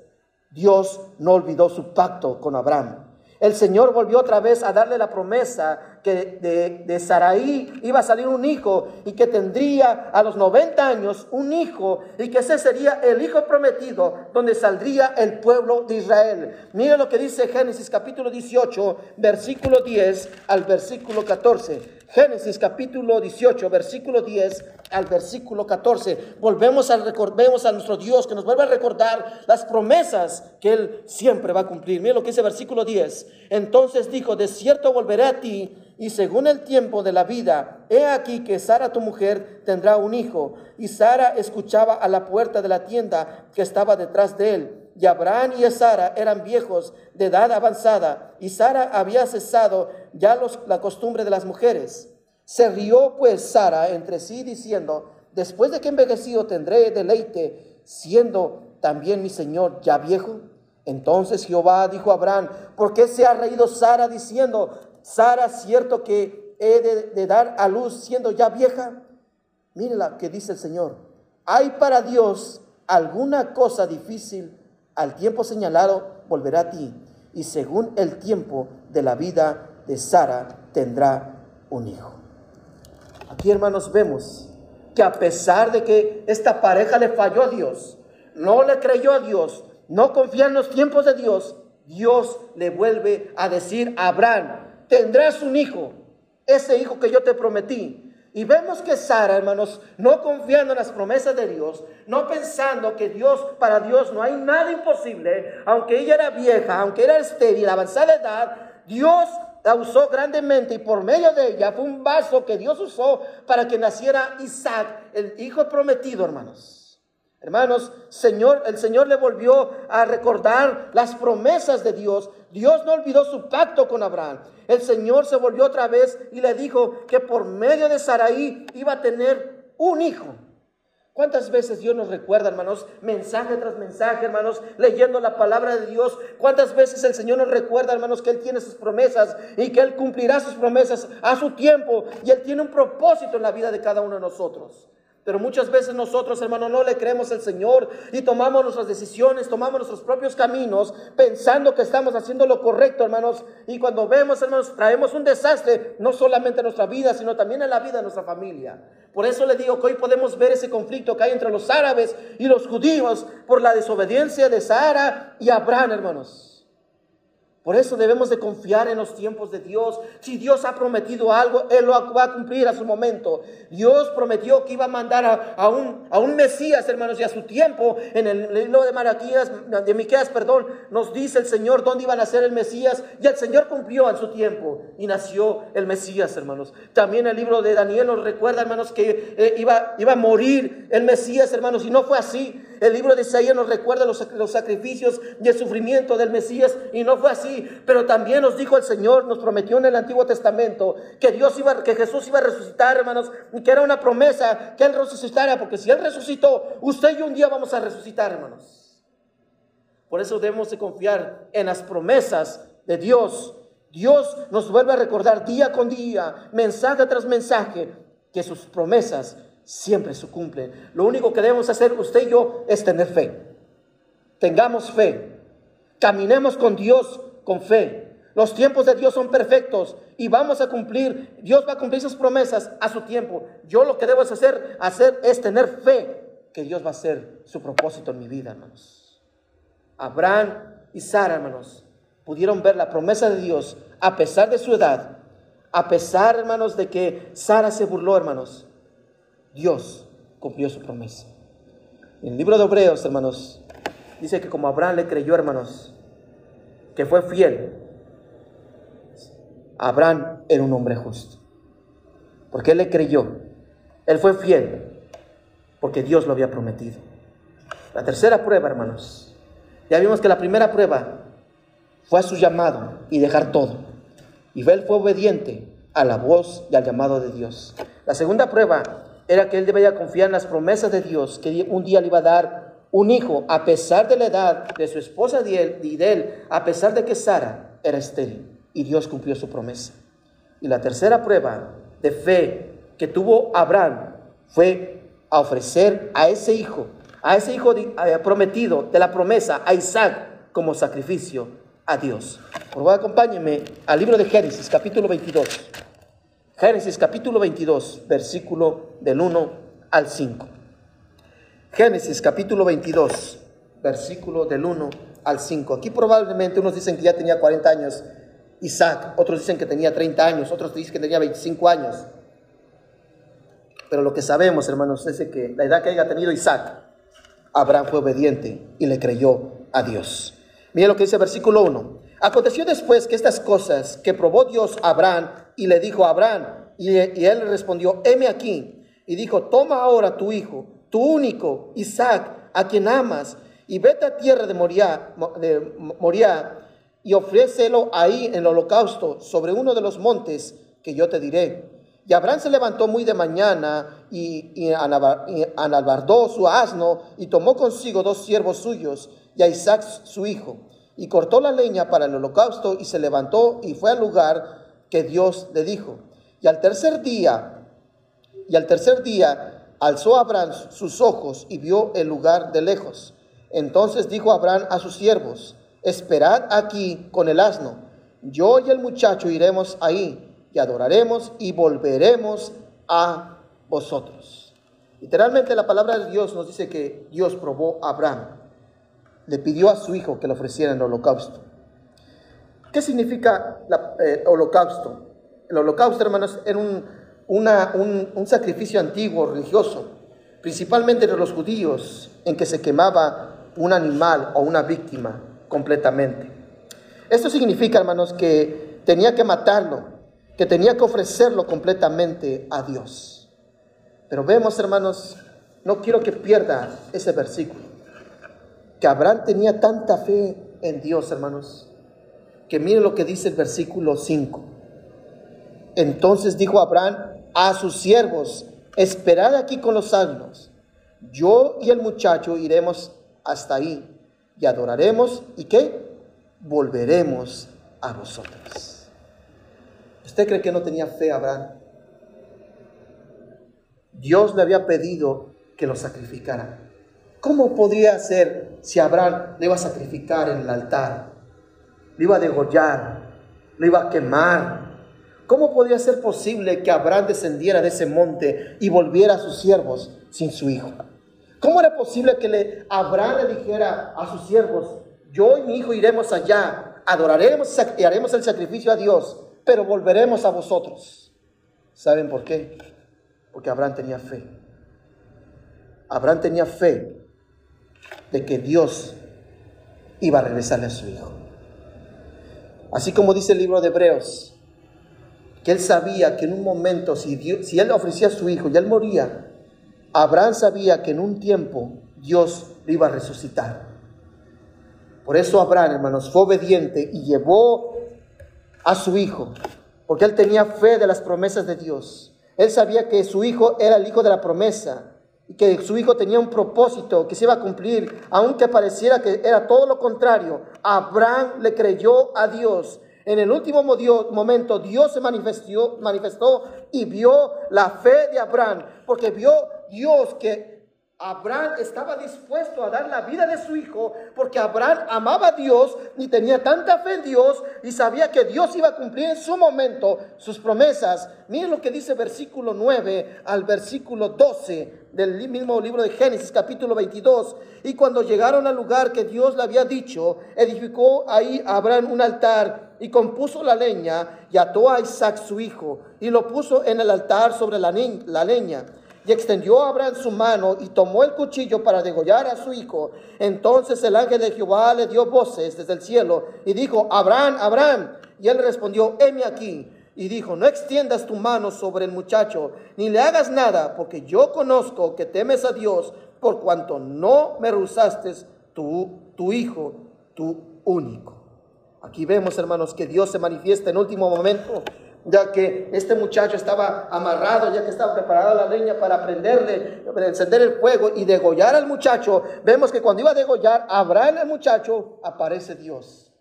Dios no olvidó su pacto con Abraham el Señor volvió otra vez a darle la promesa que de, de Saraí iba a salir un hijo y que tendría a los 90 años un hijo y que ese sería el hijo prometido donde saldría el pueblo de Israel. Mira lo que dice Génesis capítulo 18, versículo 10 al versículo 14. Génesis capítulo 18, versículo 10 al versículo 14. Volvemos a, recordemos a nuestro Dios que nos vuelve a recordar las promesas que Él siempre va a cumplir. Mira lo que dice versículo 10. Entonces dijo, de cierto volveré a ti y según el tiempo de la vida, he aquí que Sara tu mujer tendrá un hijo. Y Sara escuchaba a la puerta de la tienda que estaba detrás de él. Y Abraham y Sara eran viejos de edad avanzada, y Sara había cesado ya la costumbre de las mujeres. Se rió pues Sara entre sí diciendo, después de que envejecido tendré deleite, siendo también mi señor ya viejo. Entonces Jehová dijo a Abraham, ¿por qué se ha reído Sara diciendo, Sara, cierto que he de, dar a luz siendo ya vieja? Mire la que dice el Señor, ¿hay para Dios alguna cosa difícil? Al tiempo señalado volverá a ti, y según el tiempo de la vida de Sara tendrá un hijo. Aquí, hermanos, vemos que a pesar de que esta pareja le falló a Dios, no le creyó a Dios, no confía en los tiempos de Dios, Dios le vuelve a decir a Abraham, tendrás un hijo, ese hijo que yo te prometí. Y vemos que Sara, hermanos, no confiando en las promesas de Dios, no pensando que Dios, para Dios no hay nada imposible, aunque ella era vieja, aunque era estéril, avanzada edad, Dios la usó grandemente y por medio de ella fue un vaso que Dios usó para que naciera Isaac, el hijo prometido, hermanos. Hermanos, Señor, el Señor le volvió a recordar las promesas de Dios. Dios no olvidó su pacto con Abraham. El Señor se volvió otra vez y le dijo que por medio de Saraí iba a tener un hijo. ¿Cuántas veces Dios nos recuerda, hermanos, mensaje tras mensaje, hermanos, leyendo la palabra de Dios? ¿Cuántas veces el Señor nos recuerda, hermanos, que Él tiene sus promesas y que Él cumplirá sus promesas a su tiempo y Él tiene un propósito en la vida de cada uno de nosotros? Pero muchas veces nosotros, hermanos, no le creemos al Señor y tomamos nuestras decisiones, tomamos nuestros propios caminos, pensando que estamos haciendo lo correcto, hermanos. Y cuando vemos, hermanos, traemos un desastre, no solamente en nuestra vida, sino también en la vida de nuestra familia. Por eso le digo que hoy podemos ver ese conflicto que hay entre los árabes y los judíos por la desobediencia de Sara y Abraham, hermanos. Por eso debemos de confiar en los tiempos de Dios. Si Dios ha prometido algo, Él lo va a cumplir a su momento. Dios prometió que iba a mandar a, un, a un, Mesías, hermanos, y a su tiempo, en el libro de Maraquías, de Miqueas, perdón, nos dice el Señor dónde iba a nacer el Mesías, y el Señor cumplió en su tiempo, y nació el Mesías, hermanos. También el libro de Daniel nos recuerda, hermanos, que eh, iba, iba a morir el Mesías, hermanos, y no fue así. El libro de Isaías nos recuerda los, sacrificios y el sufrimiento del Mesías, y no fue así pero también nos dijo el Señor, nos prometió en el Antiguo Testamento que Dios iba, que Jesús iba a resucitar, hermanos, y que era una promesa que Él resucitara, porque si Él resucitó, usted y un día vamos a resucitar, hermanos. Por eso debemos de confiar en las promesas de Dios. Dios nos vuelve a recordar día con día, mensaje tras mensaje, que sus promesas siempre se cumplen. Lo único que debemos hacer usted y yo es tener fe. Tengamos fe. Caminemos con Dios con fe. Los tiempos de Dios son perfectos y vamos a cumplir, Dios va a cumplir sus promesas a su tiempo. Yo lo que debo hacer, hacer es tener fe que Dios va a hacer su propósito en mi vida, hermanos. Abraham y Sara, hermanos, pudieron ver la promesa de Dios a pesar de su edad, a pesar, hermanos, de que Sara se burló, hermanos. Dios cumplió su promesa. En el libro de Hebreos, hermanos, dice que como Abraham le creyó, hermanos, que fue fiel, Abraham era un hombre justo. Porque él le creyó. Él fue fiel. Porque Dios lo había prometido. La tercera prueba, hermanos. Ya vimos que la primera prueba fue su llamado y dejar todo. Y él fue obediente a la voz y al llamado de Dios. La segunda prueba era que él debía confiar en las promesas de Dios, que un día le iba a dar un hijo, a pesar de la edad de su esposa y de él, a pesar de que Sara era estéril, y Dios cumplió su promesa. Y la tercera prueba de fe que tuvo Abraham fue ofrecer a ese hijo, a ese hijo eh, prometido de la promesa, a Isaac, como sacrificio a Dios. Por favor, acompáñenme al libro de Génesis, capítulo 22. Génesis, capítulo 22, versículo del 1 al 5. Génesis capítulo 22, versículo del 1 al 5. Aquí probablemente unos dicen que ya tenía 40 años Isaac, otros dicen que tenía 30 años, otros dicen que tenía 25 años. Pero lo que sabemos, hermanos, es que la edad que haya tenido Isaac, Abraham fue obediente y le creyó a Dios. Mira lo que dice el versículo 1. Aconteció después que estas cosas que probó Dios a Abraham y le dijo a Abraham, y, él respondió, heme aquí, y dijo, toma ahora tu hijo tu único, Isaac, a quien amas, y vete a tierra de Moria, de y ofrécelo ahí en el holocausto sobre uno de los montes que yo te diré. Y Abraham se levantó muy de mañana y, y, su asno y tomó consigo dos siervos suyos y a Isaac su hijo. Y cortó la leña para el holocausto y se levantó y fue al lugar que Dios le dijo. Y al tercer día, y al tercer día Alzó Abraham sus ojos y vio el lugar de lejos. Entonces dijo Abraham a sus siervos, esperad aquí con el asno, yo y el muchacho iremos ahí y adoraremos y volveremos a vosotros. Literalmente la palabra de Dios nos dice que Dios probó a Abraham, le pidió a su hijo que le ofreciera el holocausto. ¿Qué significa el eh, holocausto? El holocausto, hermanos, era un un, sacrificio antiguo religioso, principalmente de los judíos, en que se quemaba un animal o una víctima completamente. Esto significa, hermanos, que tenía que matarlo, que tenía que ofrecerlo completamente a Dios. Pero vemos, hermanos, no quiero que pierda ese versículo, que Abraham tenía tanta fe en Dios, hermanos, que mire lo que dice el versículo 5. Entonces dijo Abraham a sus siervos, esperad aquí con los asnos. Yo y el muchacho iremos hasta ahí y adoraremos y qué? Volveremos a vosotros. ¿Usted cree que no tenía fe Abraham? Dios le había pedido que lo sacrificara. ¿Cómo podría ser si Abraham le iba a sacrificar en el altar? Le iba a degollar, lo iba a quemar, ¿Cómo podría ser posible que Abraham descendiera de ese monte y volviera a sus siervos sin su hijo? ¿Cómo era posible que le, Abraham le dijera a sus siervos, yo y mi hijo iremos allá adoraremos y haremos el sacrificio a Dios, pero volveremos a vosotros. ¿Saben por qué? Porque Abraham tenía fe. Abraham tenía fe de que Dios iba a regresarle a su hijo. Así como dice el libro de Hebreos, que él sabía que en un momento, si, si él ofrecía a su hijo y él moría, Abraham sabía que en un tiempo Dios lo iba a resucitar. Por eso Abraham, hermanos, fue obediente y llevó a su hijo, porque él tenía fe de las promesas de Dios. Él sabía que su hijo era el hijo de la promesa que su hijo tenía un propósito que se iba a cumplir, aunque pareciera que era todo lo contrario. Abraham le creyó a Dios. En el último momento Dios se manifestó, manifestó y vio la fe de Abraham, porque vio Dios que Abraham estaba dispuesto a dar la vida de su hijo porque Abraham amaba a Dios y tenía tanta fe en Dios y sabía que Dios iba a cumplir en su momento sus promesas. Miren lo que dice versículo 9 al versículo 12 del mismo libro de Génesis capítulo 22. Y cuando llegaron al lugar que Dios le había dicho, edificó ahí Abraham un altar y compuso la leña y ató a Isaac su hijo y lo puso en el altar sobre la, leña. Y extendió Abraham su mano y tomó el cuchillo para degollar a su hijo. Entonces el ángel de Jehová le dio voces desde el cielo y dijo, Abraham, Abraham. Y él respondió, heme aquí. Y dijo, no extiendas tu mano sobre el muchacho, ni le hagas nada, porque yo conozco que temes a Dios, por cuanto no me rehusaste tu, tu hijo, tu único. Aquí vemos, hermanos, que Dios se manifiesta en último momento ya que este muchacho estaba amarrado, ya que estaba preparada la leña para prenderle, para encender el fuego y degollar al muchacho, vemos que cuando iba a degollar Abraham al muchacho, aparece Dios.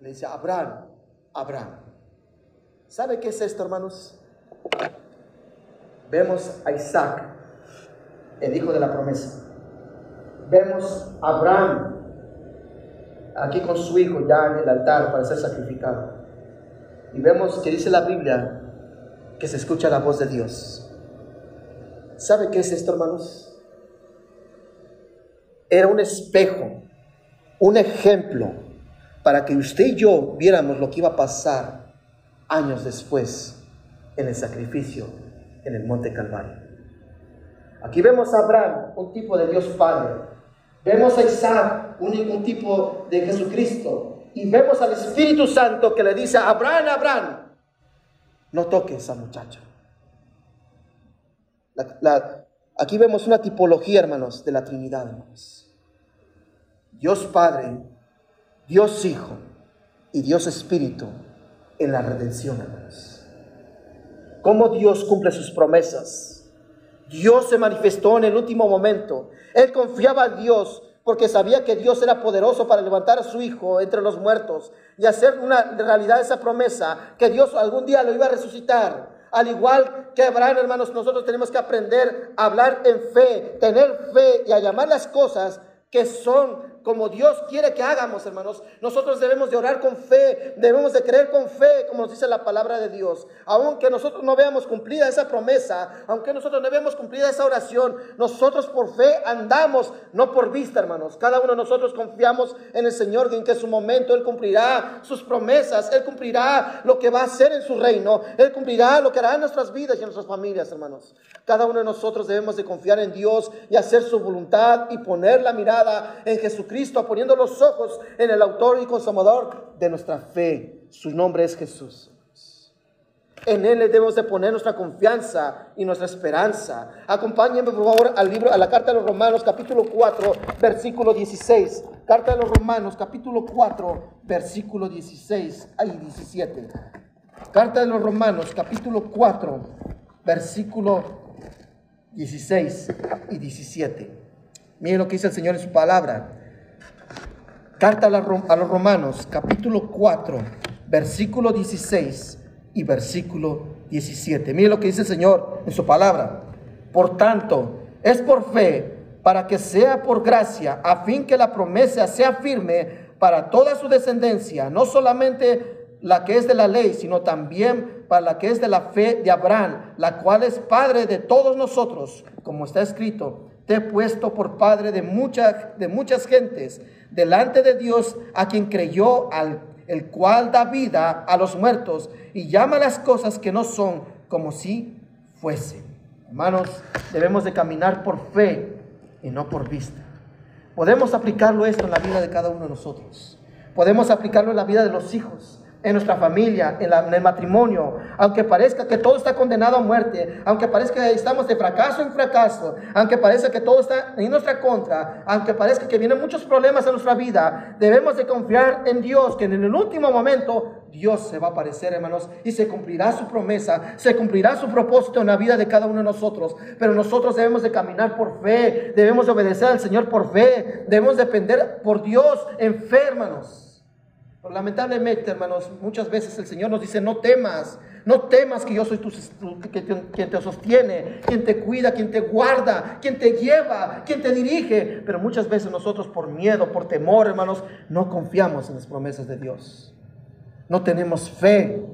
Le dice, Abraham, Abraham. ¿Sabe qué es esto, hermanos? Vemos a Isaac, el hijo de la promesa. Vemos a Abraham aquí con su hijo ya en el altar para ser sacrificado. Y vemos que dice la Biblia que se escucha la voz de Dios. ¿Sabe qué es esto, hermanos? Era un espejo, un ejemplo para que usted y yo viéramos lo que iba a pasar años después en el sacrificio en el Monte Calvario. Aquí vemos a Abraham, un tipo de Dios Padre. Vemos a Isaac, un, tipo de Jesucristo, y vemos al Espíritu Santo que le dice Abraham, Abraham, no toques a muchacho. aquí vemos una tipología, hermanos, de la Trinidad, hermanos. Dios Padre, Dios Hijo y Dios Espíritu en la redención, hermanos. Cómo Dios cumple sus promesas. Dios se manifestó en el último momento. Él confiaba en Dios porque sabía que Dios era poderoso para levantar a su hijo entre los muertos y hacer una realidad esa promesa, que Dios algún día lo iba a resucitar. Al igual que Abraham, hermanos, nosotros tenemos que aprender a hablar en fe, tener fe y a llamar las cosas que son como Dios quiere que hagamos, hermanos. Nosotros debemos de orar con fe, debemos de creer con fe, como nos dice la palabra de Dios. Aunque nosotros no veamos cumplida esa promesa, aunque nosotros no veamos cumplida esa oración, nosotros por fe andamos, no por vista, hermanos. Cada uno de nosotros confiamos en el Señor, en que en su momento Él cumplirá sus promesas, Él cumplirá lo que va a hacer en su reino, Él cumplirá lo que hará en nuestras vidas y en nuestras familias, hermanos. Cada uno de nosotros debemos de confiar en Dios y hacer su voluntad y poner la mirada en Jesucristo Cristo, poniendo los ojos en el autor y consumador de nuestra fe. Su nombre es Jesús. En Él debemos de poner nuestra confianza y nuestra esperanza. Acompáñenme por favor al libro, a la carta de los Romanos capítulo 4, versículo 16. Carta de los Romanos capítulo 4, versículo 16 y 17. Carta de los Romanos capítulo 4, versículo 16 y 17. Miren lo que dice el Señor en su palabra. Carta a, los Romanos, capítulo 4, versículo 16 y versículo 17. Mire lo que dice el Señor en su palabra. Por tanto, es por fe, para que sea por gracia, a fin que la promesa sea firme para toda su descendencia, no solamente la que es de la ley, sino también para la que es de la fe de Abraham, la cual es padre de todos nosotros, como está escrito te he puesto por padre de, muchas de muchas gentes, delante de Dios a quien creyó, al el cual da vida a los muertos y llama las cosas que no son como si fuesen. Hermanos, debemos de caminar por fe y no por vista. Podemos aplicarlo esto en la vida de cada uno de nosotros. Podemos aplicarlo en la vida de los hijos en nuestra familia, en, el matrimonio, aunque parezca que todo está condenado a muerte, aunque parezca que estamos de fracaso en fracaso, aunque parezca que todo está en nuestra contra, aunque parezca que vienen muchos problemas en nuestra vida, debemos de confiar en Dios, que en el último momento Dios se va a aparecer, hermanos, y se cumplirá su promesa, se cumplirá su propósito en la vida de cada uno de nosotros. Pero nosotros debemos de caminar por fe, debemos de obedecer al Señor por fe, debemos depender por Dios en fe, hermanos lamentablemente, hermanos, muchas veces el Señor nos dice, no temas, no temas que yo soy tu, quien te sostiene, quien te cuida, quien te guarda, quien te lleva, quien te dirige. Pero muchas veces nosotros por miedo, por temor, hermanos, no confiamos en las promesas de Dios. No tenemos fe.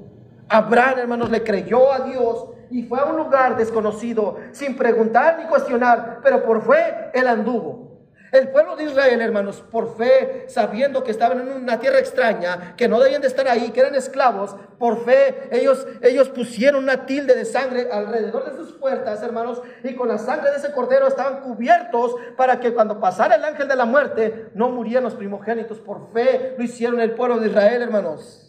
Abraham, hermanos, le creyó a Dios y fue a un lugar desconocido sin preguntar ni cuestionar, pero por fe él anduvo. El pueblo de Israel, hermanos, por fe, sabiendo que estaban en una tierra extraña, que no debían de estar ahí, que eran esclavos, por fe ellos, ellos pusieron una tilde de sangre alrededor de sus puertas, hermanos, y con la sangre de ese cordero estaban cubiertos para que cuando pasara el ángel de la muerte no murieran los primogénitos. Por fe lo hicieron el pueblo de Israel, hermanos.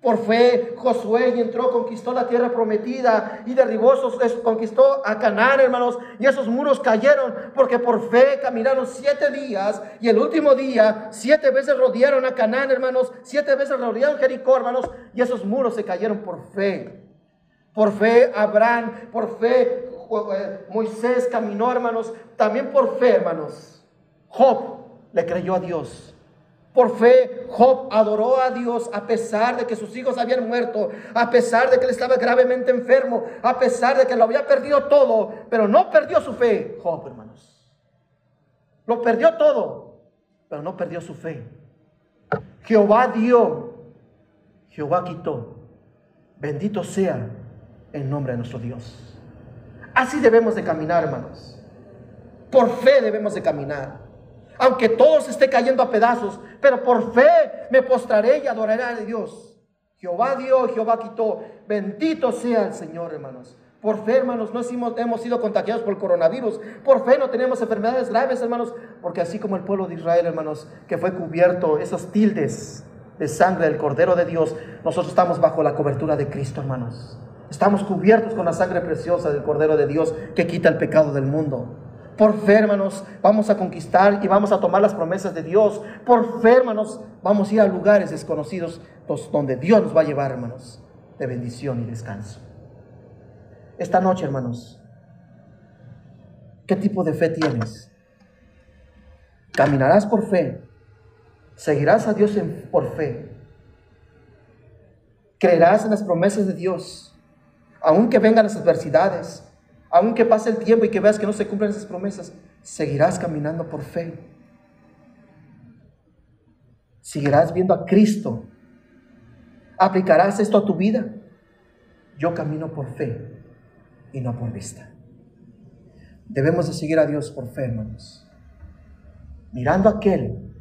Por fe, Josué entró, conquistó la tierra prometida y derribó, conquistó a Canaán, hermanos, y esos muros cayeron porque por fe caminaron siete días y el último día siete veces rodearon a Canaán, hermanos, siete veces rodearon Jericó, hermanos, y esos muros se cayeron por fe. Por fe, Abraham, por fe, eh, Moisés caminó, hermanos, también por fe, hermanos. Job le creyó a Dios por fe, Job adoró a Dios a pesar de que sus hijos habían muerto, a pesar de que él estaba gravemente enfermo, a pesar de que lo había perdido todo, pero no perdió su fe, Job, hermanos. Lo perdió todo, pero no perdió su fe. Jehová dio, Jehová quitó. Bendito sea el nombre de nuestro Dios. Así debemos de caminar, hermanos. Por fe debemos de caminar aunque todo se esté cayendo a pedazos, pero por fe me postraré y adoraré a Dios. Jehová dio, Jehová quitó. Bendito sea el Señor, hermanos. Por fe, hermanos, no hemos sido contagiados por el coronavirus. Por fe no tenemos enfermedades graves, hermanos. Porque así como el pueblo de Israel, hermanos, que fue cubierto esos tildes de sangre del Cordero de Dios, nosotros estamos bajo la cobertura de Cristo, hermanos. Estamos cubiertos con la sangre preciosa del Cordero de Dios que quita el pecado del mundo. Por fe, hermanos, vamos a conquistar y vamos a tomar las promesas de Dios. Por fe, hermanos, vamos a ir a lugares desconocidos donde Dios nos va a llevar, hermanos, de bendición y descanso. Esta noche, hermanos, ¿qué tipo de fe tienes? ¿Caminarás por fe? ¿Seguirás a Dios por fe? ¿Creerás en las promesas de Dios? Aunque vengan las adversidades, aunque pase el tiempo y que veas que no se cumplen esas promesas, seguirás caminando por fe. Seguirás viendo a Cristo. ¿Aplicarás esto a tu vida? Yo camino por fe y no por vista. Debemos de seguir a Dios por fe, hermanos. Mirando a aquel,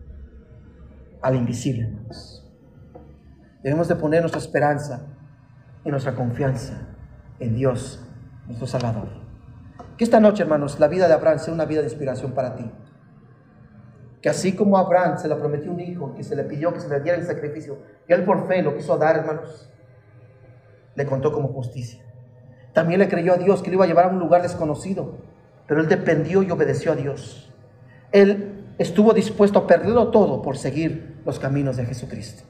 al invisible, hermanos. Debemos de poner nuestra esperanza y nuestra confianza en Dios nuestro Salvador. Que esta noche, hermanos, la vida de Abraham sea una vida de inspiración para ti. Que así como Abraham se le prometió un hijo, que se le pidió que se le diera el sacrificio, y él por fe lo quiso dar, hermanos, le contó como justicia. También le creyó a Dios que le iba a llevar a un lugar desconocido, pero él dependió y obedeció a Dios. Él estuvo dispuesto a perderlo todo por seguir los caminos de Jesucristo.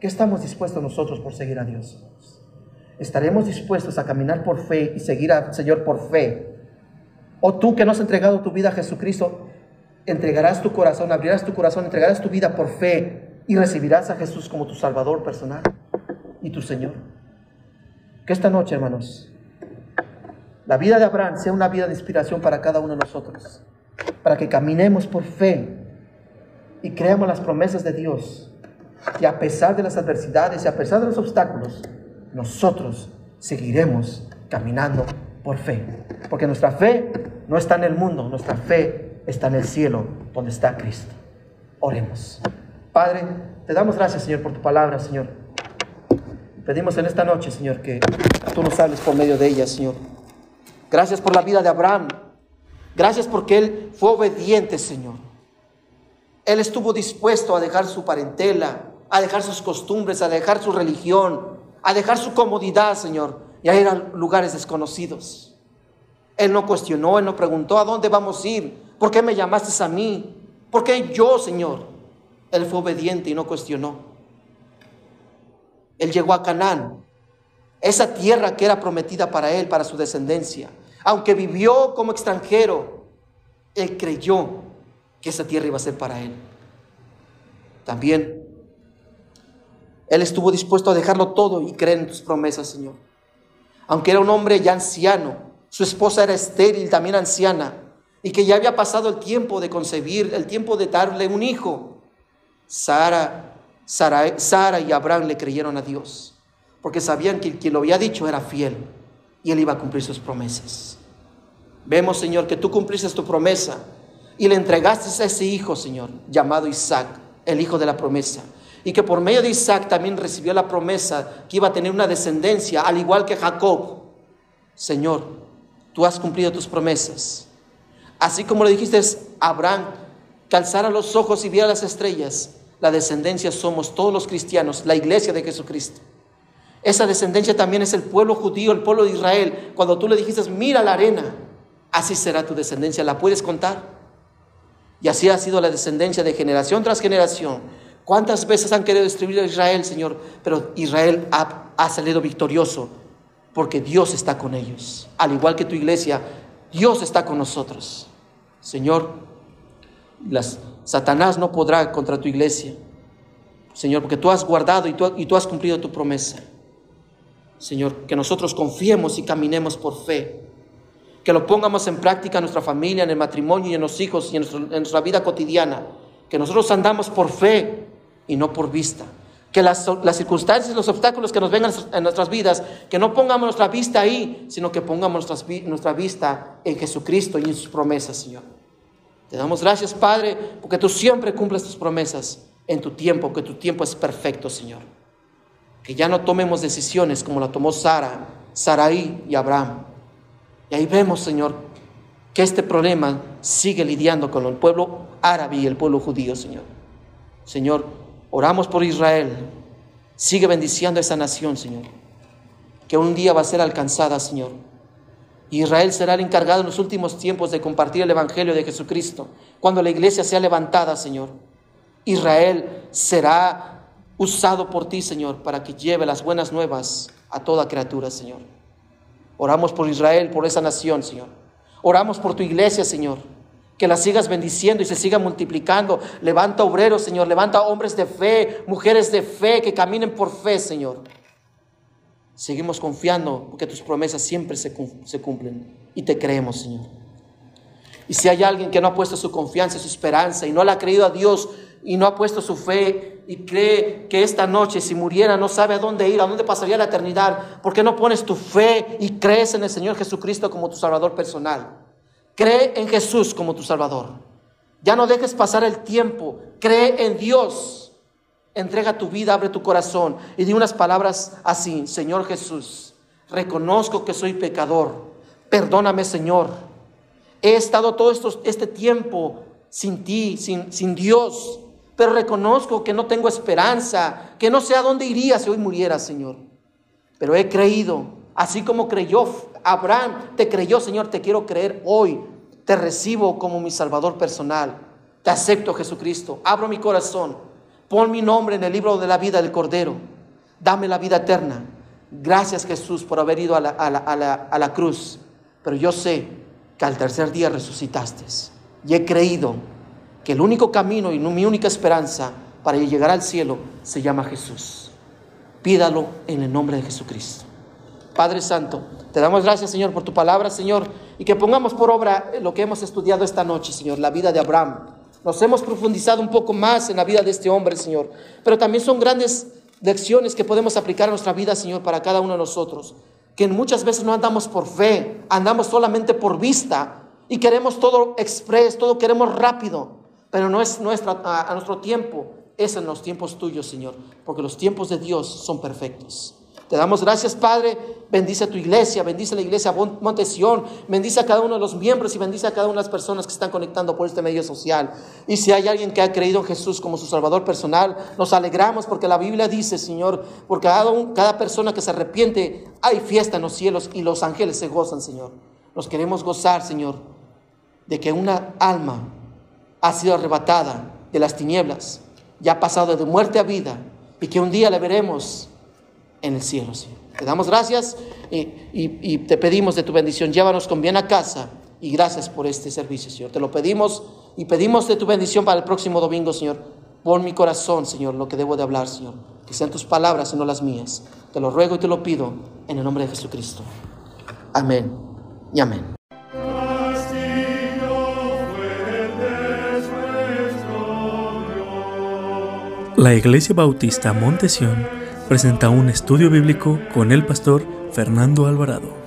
¿Qué estamos dispuestos nosotros por seguir a Dios? Estaremos dispuestos a caminar por fe y seguir al Señor por fe. O tú que no has entregado tu vida a Jesucristo, entregarás tu corazón, abrirás tu corazón, entregarás tu vida por fe y recibirás a Jesús como tu Salvador personal y tu Señor. Que esta noche, hermanos, la vida de Abraham sea una vida de inspiración para cada uno de nosotros, para que caminemos por fe y creamos las promesas de Dios, y a pesar de las adversidades y a pesar de los obstáculos, nosotros seguiremos caminando por fe. Porque nuestra fe no está en el mundo, nuestra fe está en el cielo, donde está Cristo. Oremos. Padre, te damos gracias, Señor, por tu palabra, Señor. Pedimos en esta noche, Señor, que tú nos hables por medio de ella, Señor. Gracias por la vida de Abraham. Gracias porque él fue obediente, Señor. Él estuvo dispuesto a dejar su parentela, a dejar sus costumbres, a dejar su religión, a dejar su comodidad, Señor, y a ir a lugares desconocidos. Él no cuestionó, él no preguntó a dónde vamos a ir, por qué me llamaste a mí, por qué yo, Señor. Él fue obediente y no cuestionó. Él llegó a Canaán, esa tierra que era prometida para él, para su descendencia. Aunque vivió como extranjero, él creyó que esa tierra iba a ser para él. También él estuvo dispuesto a dejarlo todo y creer en tus promesas, Señor. Aunque era un hombre ya anciano, su esposa era estéril, también anciana, y que ya había pasado el tiempo de concebir, el tiempo de darle un hijo. Sara, Sara, y Abraham le creyeron a Dios, porque sabían que quien lo había dicho era fiel y él iba a cumplir sus promesas. Vemos, Señor, que tú cumpliste tu promesa y le entregaste a ese hijo, Señor, llamado Isaac, el hijo de la promesa. Y que por medio de Isaac también recibió la promesa que iba a tener una descendencia, al igual que Jacob. Señor, tú has cumplido tus promesas. Así como le dijiste a Abraham, que alzara los ojos y viera las estrellas, la descendencia somos todos los cristianos, la iglesia de Jesucristo. Esa descendencia también es el pueblo judío, el pueblo de Israel. Cuando tú le dijiste, mira la arena, así será tu descendencia. ¿La puedes contar? Y así ha sido la descendencia de generación tras generación. ¿Cuántas veces han querido destruir a Israel, Señor? Pero Israel ha, salido victorioso porque Dios está con ellos. Al igual que tu iglesia, Dios está con nosotros. Señor, las, Satanás no podrá contra tu iglesia. Señor, porque tú has guardado y tú has cumplido tu promesa. Señor, que nosotros confiemos y caminemos por fe. Que lo pongamos en práctica en nuestra familia, en el matrimonio y en los hijos y en, nuestra vida cotidiana. Que nosotros andamos por fe y no por vista. Que las, las circunstancias los obstáculos que nos vengan en nuestras vidas, que no pongamos nuestra vista ahí, sino que pongamos nuestra vista en Jesucristo y en sus promesas, Señor. Te damos gracias, Padre, porque tú siempre cumples tus promesas en tu tiempo, que tu tiempo es perfecto, Señor. Que ya no tomemos decisiones como la tomó Sara, Saraí y Abraham. Y ahí vemos, Señor, que este problema sigue lidiando con el pueblo árabe y el pueblo judío, Señor. Señor, oramos por Israel. Sigue bendiciendo a esa nación, Señor. Que un día va a ser alcanzada, Señor Israel será el encargado en los últimos tiempos de compartir el Evangelio de Jesucristo. Cuando la iglesia sea levantada, Señor. Israel será usado por ti, Señor, para que lleve las buenas nuevas a toda criatura, Señor. Oramos por Israel, por esa nación, Señor. Oramos por tu iglesia, Señor. Que la sigas bendiciendo y se siga multiplicando. Levanta obreros, Señor. Levanta hombres de fe, mujeres de fe que caminen por fe, Señor. Seguimos confiando porque tus promesas siempre se, cumplen y te creemos, Señor. Y si hay alguien que no ha puesto su confianza, su esperanza y no le ha creído a Dios y no ha puesto su fe y cree que esta noche si muriera no sabe a dónde ir, a dónde pasaría la eternidad, ¿por qué no pones tu fe y crees en el Señor Jesucristo como tu Salvador personal? Cree en Jesús como tu Salvador. Ya no dejes pasar el tiempo, cree en Dios Entrega tu vida, abre tu corazón y di unas palabras así, Señor Jesús, reconozco que soy pecador, perdóname Señor. He estado todo esto, este tiempo sin ti, sin, sin Dios, pero reconozco que no tengo esperanza, que no sé a dónde iría si hoy muriera, Señor. Pero he creído, así como creyó Abraham, te creyó, Señor, te quiero creer hoy. Te recibo como mi Salvador personal. Te acepto, Jesucristo. Abro mi corazón Pon mi nombre en el libro de la vida del Cordero. Dame la vida eterna. Gracias Jesús por haber ido a la, cruz. Pero yo sé que al tercer día resucitaste. Y he creído que el único camino y mi única esperanza para llegar al cielo se llama Jesús. Pídalo en el nombre de Jesucristo. Padre Santo, te damos gracias, Señor, por tu palabra, Señor, y que pongamos por obra lo que hemos estudiado esta noche, Señor, la vida de Abraham. Nos hemos profundizado un poco más en la vida de este hombre, Señor. Pero también son grandes lecciones que podemos aplicar a nuestra vida, Señor, para cada uno de nosotros. Que muchas veces no andamos por fe, andamos solamente por vista. Y queremos todo express, todo queremos rápido, pero no es nuestra, a, a nuestro tiempo, es en los tiempos tuyos, Señor, porque los tiempos de Dios son perfectos. Te damos gracias, Padre. Bendice a tu iglesia, bendice a la iglesia Montesión, bendice a cada uno de los miembros y bendice a cada una de las personas que están conectando por este medio social. Y si hay alguien que ha creído en Jesús como su Salvador personal, nos alegramos porque la Biblia dice, Señor, por cada, cada persona que se arrepiente, hay fiesta en los cielos y los ángeles se gozan, Señor. Nos queremos gozar, Señor, de que una alma ha sido arrebatada de las tinieblas y ha pasado de muerte a vida y que un día la veremos en el cielo, Señor. Te damos gracias y, te pedimos de tu bendición. Llévanos con bien a casa y gracias por este servicio, Señor. Te lo pedimos y pedimos de tu bendición para el próximo domingo, Señor. Pon mi corazón, Señor, lo que debo de hablar, Señor. Que sean tus palabras y no las mías. Te lo ruego y te lo pido en el nombre de Jesucristo. Amén y amén. La Iglesia Bautista Montesión presenta un estudio bíblico con el pastor Fernando Alvarado.